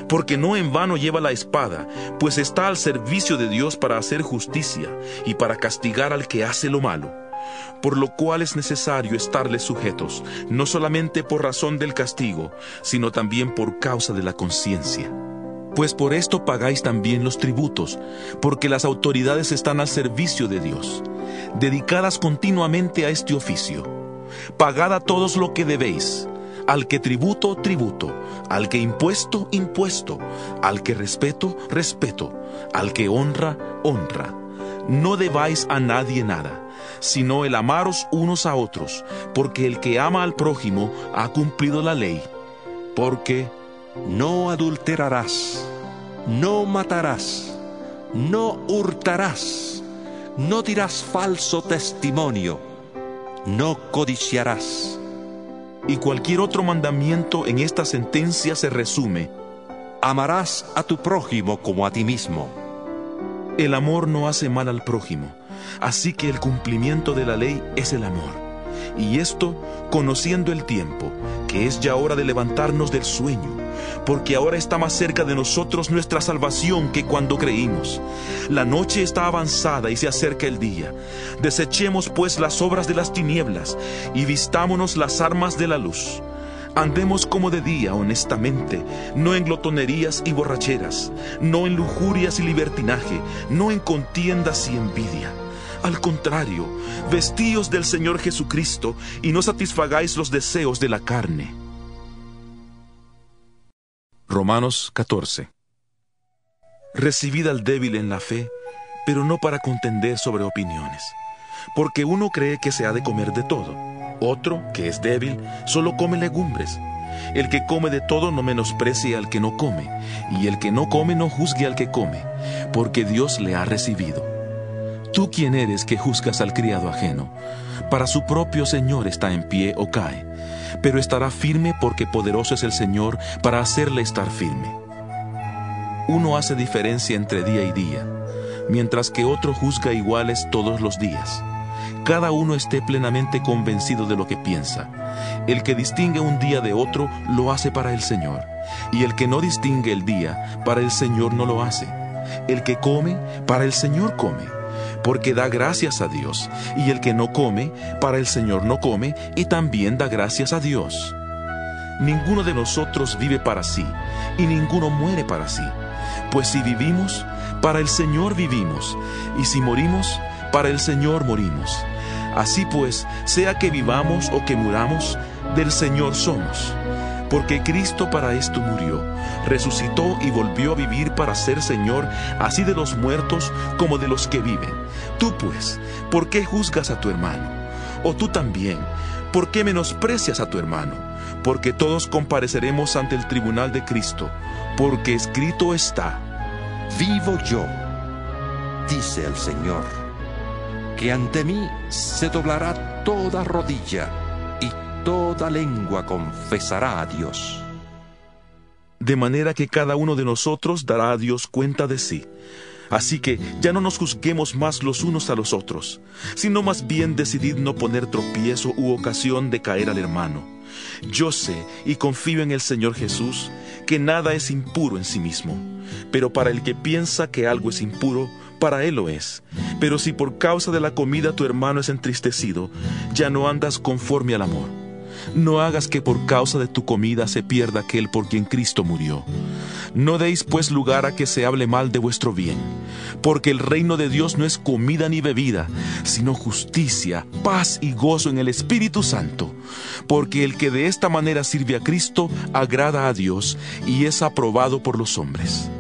porque no en vano lleva la espada, pues está al servicio de Dios para hacer justicia y para castigar al que hace lo malo. Por lo cual es necesario estarles sujetos, no solamente por razón del castigo, sino también por causa de la conciencia. Pues por esto pagáis también los tributos, porque las autoridades están al servicio de Dios, dedicadas continuamente a este oficio. Pagad a todos lo que debéis, al que tributo, tributo, al que impuesto, impuesto, al que respeto, respeto, al que honra, honra. No debáis a nadie nada, sino el amaros unos a otros, porque el que ama al prójimo ha cumplido la ley. Porque no adulterarás, no matarás, no hurtarás, no dirás falso testimonio, no codiciarás. Y cualquier otro mandamiento en esta sentencia se resume. Amarás a tu prójimo como a ti mismo. El amor no hace mal al prójimo, así que el cumplimiento de la ley es el amor. Y esto conociendo el tiempo, que es ya hora de levantarnos del sueño, porque ahora está más cerca de nosotros nuestra salvación que cuando creímos. La noche está avanzada y se acerca el día. Desechemos pues las obras de las tinieblas y vistámonos las armas de la luz. Andemos como de día, honestamente, no en glotonerías y borracheras, no en lujurias y libertinaje, no en contiendas y envidia al contrario, vestíos del Señor Jesucristo y no satisfagáis los deseos de la carne. Romanos 14 Recibid al débil en la fe, pero no para contender sobre opiniones. Porque uno cree que se ha de comer de todo, otro, que es débil, solo come legumbres. El que come de todo no menosprecie al que no come, y el que no come no juzgue al que come, porque Dios le ha recibido. ¿Tú quién eres que juzgas al criado ajeno? Para su propio Señor está en pie o cae, pero estará firme porque poderoso es el Señor para hacerle estar firme. Uno hace diferencia entre día y día, mientras que otro juzga iguales todos los días. Cada uno esté plenamente convencido de lo que piensa. El que distingue un día de otro lo hace para el Señor, y el que no distingue el día, para el Señor no lo hace. El que come, para el Señor come porque da gracias a Dios, y el que no come, para el Señor no come, y también da gracias a Dios. Ninguno de nosotros vive para sí, y ninguno muere para sí. Pues si vivimos, para el Señor vivimos, y si morimos, para el Señor morimos. Así pues, sea que vivamos o que muramos, del Señor somos porque Cristo para esto murió, resucitó y volvió a vivir para ser Señor así de los muertos como de los que viven. Tú pues, ¿por qué juzgas a tu hermano? O tú también, ¿por qué menosprecias a tu hermano? Porque todos compareceremos ante el tribunal de Cristo, porque escrito está, Vivo yo, dice el Señor, que ante mí se doblará toda rodilla toda lengua confesará a Dios. De manera que cada uno de nosotros dará a Dios cuenta de sí. Así que ya no nos juzguemos más los unos a los otros, sino más bien decidid no poner tropiezo u ocasión de caer al hermano. Yo sé y confío en el Señor Jesús que nada es impuro en sí mismo, pero para el que piensa que algo es impuro, para él lo es, Pero si por causa de la comida tu hermano es entristecido, ya no andas conforme al amor. No hagas que por causa de tu comida se pierda aquel por quien Cristo murió. No deis pues lugar a que se hable mal de vuestro bien, porque el reino de Dios no es comida ni bebida, sino justicia, paz y gozo en el Espíritu Santo. Porque el que de esta manera sirve a Cristo agrada a Dios y es aprobado por los hombres.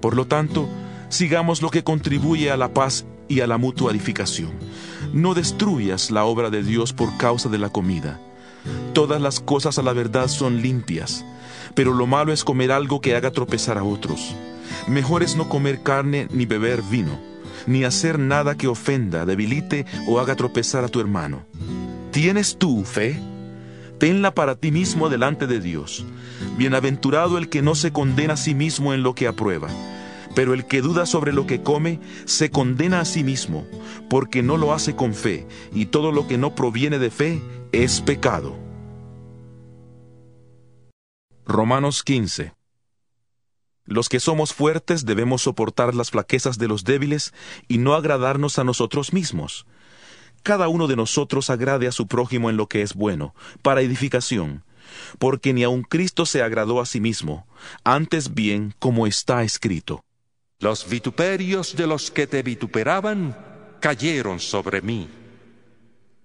Por lo tanto, sigamos lo que contribuye a la paz y a la mutua edificación. No destruyas la obra de Dios por causa de la comida. Todas las cosas a la verdad son limpias, pero lo malo es comer algo que haga tropezar a otros. Mejor es no comer carne ni beber vino, ni hacer nada que ofenda, debilite o haga tropezar a tu hermano. ¿Tienes tú fe? Tenla para ti mismo delante de Dios. Bienaventurado el que no se condena a sí mismo en lo que aprueba. Pero el que duda sobre lo que come, se condena a sí mismo, porque no lo hace con fe, y todo lo que no proviene de fe es pecado. Romanos 15 Los que somos fuertes debemos soportar las flaquezas de los débiles y no agradarnos a nosotros mismos. Cada uno de nosotros agrade a su prójimo en lo que es bueno, para edificación, porque ni aun Cristo se agradó a sí mismo, antes bien como está escrito. Los vituperios de los que te vituperaban cayeron sobre mí.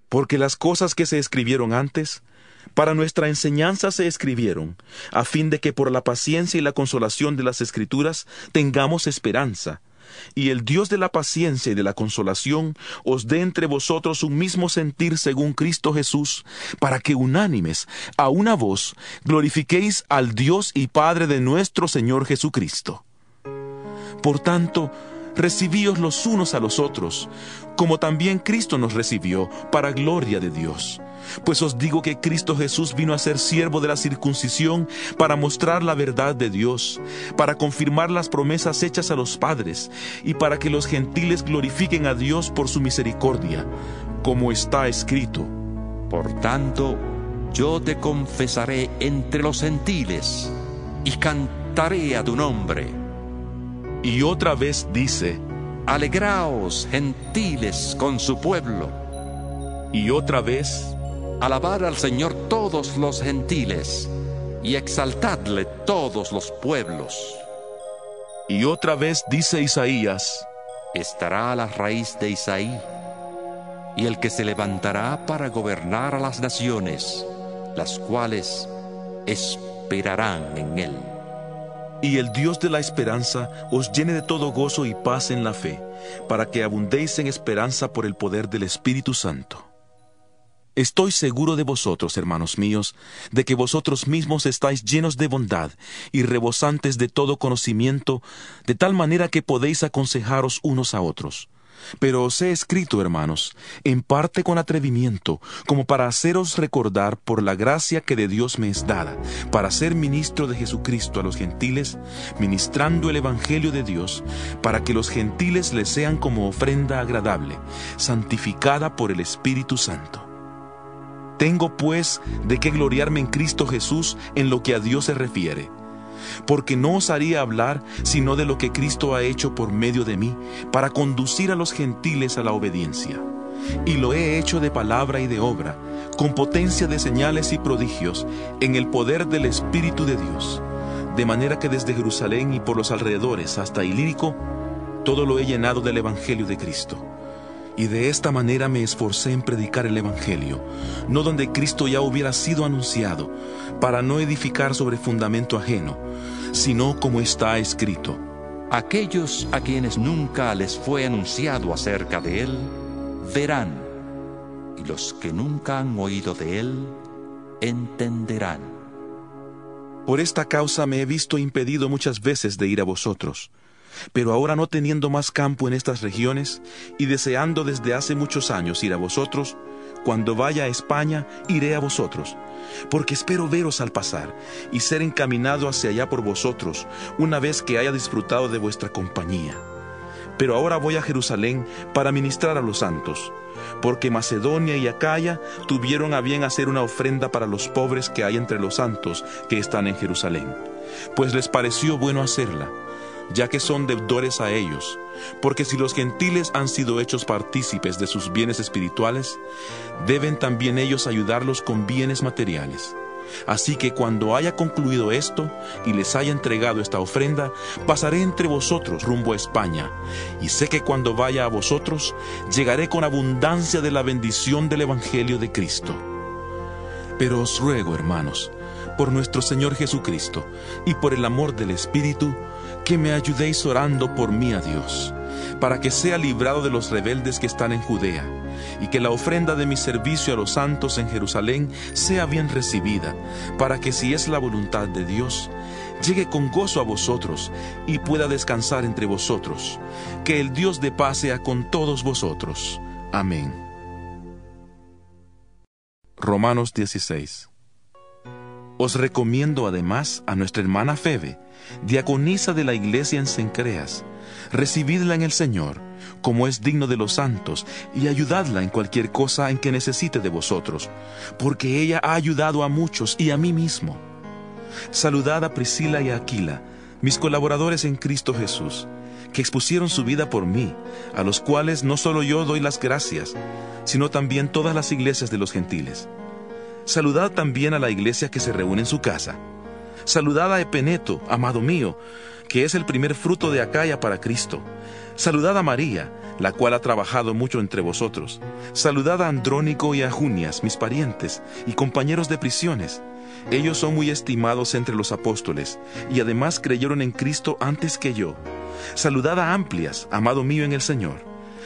Porque las cosas que se escribieron antes, para nuestra enseñanza se escribieron, a fin de que por la paciencia y la consolación de las Escrituras tengamos esperanza. Y el Dios de la paciencia y de la consolación os dé entre vosotros un mismo sentir según Cristo Jesús, para que unánimes, a una voz, glorifiquéis al Dios y Padre de nuestro Señor Jesucristo. Por tanto, recibíos los unos a los otros, como también Cristo nos recibió, para gloria de Dios. Pues os digo que Cristo Jesús vino a ser siervo de la circuncisión para mostrar la verdad de Dios, para confirmar las promesas hechas a los padres y para que los gentiles glorifiquen a Dios por su misericordia, como está escrito. Por tanto, yo te confesaré entre los gentiles y cantaré a tu nombre. Y otra vez dice, Alegraos, gentiles, con su pueblo. Y otra vez, Alabad al Señor todos los gentiles, y exaltadle todos los pueblos. Y otra vez dice Isaías, Estará a la raíz de Isaí, y el que se levantará para gobernar a las naciones, las cuales esperarán en él. Y el Dios de la esperanza os llene de todo gozo y paz en la fe, para que abundéis en esperanza por el poder del Espíritu Santo. Estoy seguro de vosotros, hermanos míos, de que vosotros mismos estáis llenos de bondad y rebosantes de todo conocimiento, de tal manera que podéis aconsejaros unos a otros. Pero os he escrito, hermanos, en parte con atrevimiento, como para haceros recordar por la gracia que de Dios me es dada, para ser ministro de Jesucristo a los gentiles, ministrando el Evangelio de Dios, para que los gentiles le sean como ofrenda agradable, santificada por el Espíritu Santo. Tengo pues de qué gloriarme en Cristo Jesús en lo que a Dios se refiere porque no osaría hablar sino de lo que Cristo ha hecho por medio de mí, para conducir a los gentiles a la obediencia. Y lo he hecho de palabra y de obra, con potencia de señales y prodigios, en el poder del Espíritu de Dios. De manera que desde Jerusalén y por los alrededores hasta Ilírico, todo lo he llenado del Evangelio de Cristo. Y de esta manera me esforcé en predicar el Evangelio, no donde Cristo ya hubiera sido anunciado, para no edificar sobre fundamento ajeno, sino como está escrito. Aquellos a quienes nunca les fue anunciado acerca de Él, verán, y los que nunca han oído de Él, entenderán. Por esta causa me he visto impedido muchas veces de ir a vosotros pero ahora no teniendo más campo en estas regiones y deseando desde hace muchos años ir a vosotros, cuando vaya a España iré a vosotros, porque espero veros al pasar y ser encaminado hacia allá por vosotros, una vez que haya disfrutado de vuestra compañía. Pero ahora voy a Jerusalén para ministrar a los santos, porque Macedonia y Acaya tuvieron a bien hacer una ofrenda para los pobres que hay entre los santos que están en Jerusalén, pues les pareció bueno hacerla ya que son deudores a ellos, porque si los gentiles han sido hechos partícipes de sus bienes espirituales, deben también ellos ayudarlos con bienes materiales. Así que cuando haya concluido esto y les haya entregado esta ofrenda, pasaré entre vosotros rumbo a España, y sé que cuando vaya a vosotros, llegaré con abundancia de la bendición del Evangelio de Cristo. Pero os ruego, hermanos, por nuestro Señor Jesucristo y por el amor del Espíritu, que me ayudéis orando por mí a Dios, para que sea librado de los rebeldes que están en Judea y que la ofrenda de mi servicio a los santos en Jerusalén sea bien recibida, para que si es la voluntad de Dios, llegue con gozo a vosotros y pueda descansar entre vosotros. Que el Dios de paz sea con todos vosotros. Amén. Romanos 16 Os recomiendo además a nuestra hermana Febe, diaconisa de la iglesia en Cencreas, recibidla en el Señor, como es digno de los santos, y ayudadla en cualquier cosa en que necesite de vosotros, porque ella ha ayudado a muchos y a mí mismo. Saludad a Priscila y a Aquila, mis colaboradores en Cristo Jesús, que expusieron su vida por mí, a los cuales no solo yo doy las gracias, sino también todas las iglesias de los gentiles. Saludad también a la iglesia que se reúne en su casa. Saludad a Epeneto, amado mío, que es el primer fruto de Acaya para Cristo. Saludad a María, la cual ha trabajado mucho entre vosotros. Saludad a Andrónico y a Junias, mis parientes y compañeros de prisiones. Ellos son muy estimados entre los apóstoles, y además creyeron en Cristo antes que yo. Saludad a Amplias, amado mío en el Señor.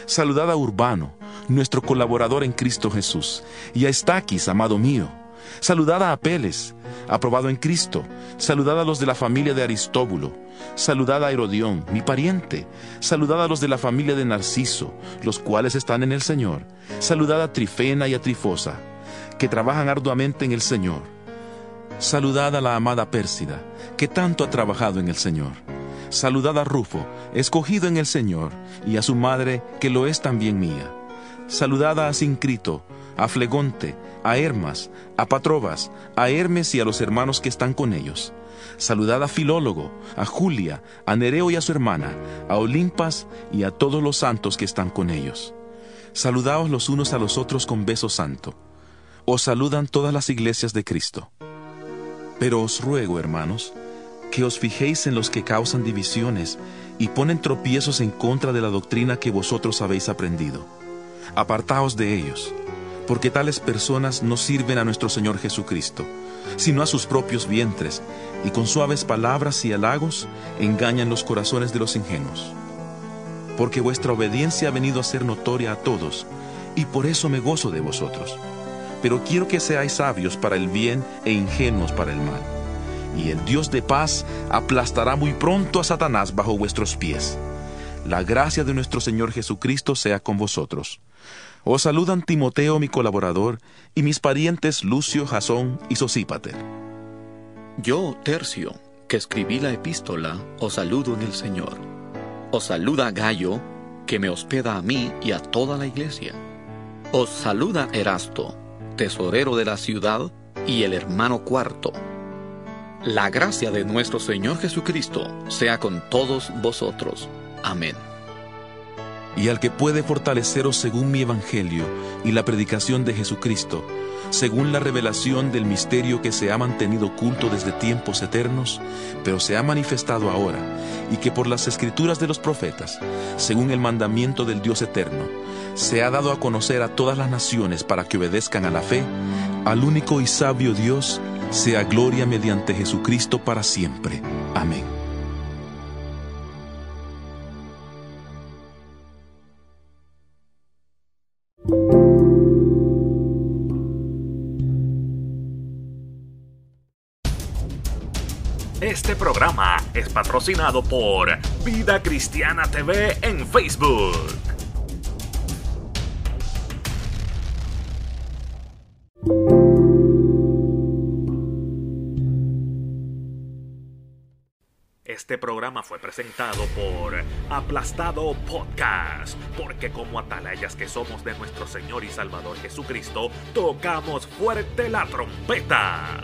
Saludad a Urbano, nuestro colaborador en Cristo Jesús, y a Estaquis, amado mío. Saludad a Apeles, aprobado en Cristo. Saludad a los de la familia de Aristóbulo. Saludad a Herodión, mi pariente. Saludad a los de la familia de Narciso, los cuales están en el Señor. Saludad a Trifena y a Trifosa, que trabajan arduamente en el Señor. Saludad a la amada Pérsida, que tanto ha trabajado en el Señor. Saludad a Rufo, escogido en el Señor, y a su madre, que lo es también mía. Saludad a Sincrito, a Flegonte, a Hermas, a Patrobas, a Hermes y a los hermanos que están con ellos. Saludad a Filólogo, a Julia, a Nereo y a su hermana, a Olimpas y a todos los santos que están con ellos. Saludaos los unos a los otros con beso santo. Os saludan todas las iglesias de Cristo. Pero os ruego, hermanos, que os fijéis en los que causan divisiones y ponen tropiezos en contra de la doctrina que vosotros habéis aprendido. Apartaos de ellos porque tales personas no sirven a nuestro Señor Jesucristo, sino a sus propios vientres, y con suaves palabras y halagos engañan los corazones de los ingenuos. Porque vuestra obediencia ha venido a ser notoria a todos, y por eso me gozo de vosotros. Pero quiero que seáis sabios para el bien e ingenuos para el mal. Y el Dios de paz aplastará muy pronto a Satanás bajo vuestros pies. La gracia de nuestro Señor Jesucristo sea con vosotros. Os saludan Timoteo, mi colaborador, y mis parientes Lucio, Jasón y Sosípater. Yo, Tercio, que escribí la epístola, os saludo en el Señor. Os saluda Gallo, que me hospeda a mí y a toda la iglesia. Os saluda Erasto, tesorero de la ciudad, y el hermano cuarto. La gracia de nuestro Señor Jesucristo sea con todos vosotros. Amén y al que puede fortaleceros según mi evangelio y la predicación de Jesucristo, según la revelación del misterio que se ha mantenido oculto desde tiempos eternos, pero se ha manifestado ahora, y que por las escrituras de los profetas, según el mandamiento del Dios eterno, se ha dado a conocer a todas las naciones para que obedezcan a la fe, al único y sabio Dios, sea gloria mediante Jesucristo para siempre. Amén. Este programa es patrocinado por Vida Cristiana TV en Facebook. Este programa fue presentado por Aplastado Podcast, porque como atalayas que somos de nuestro Señor y Salvador Jesucristo, tocamos fuerte la trompeta.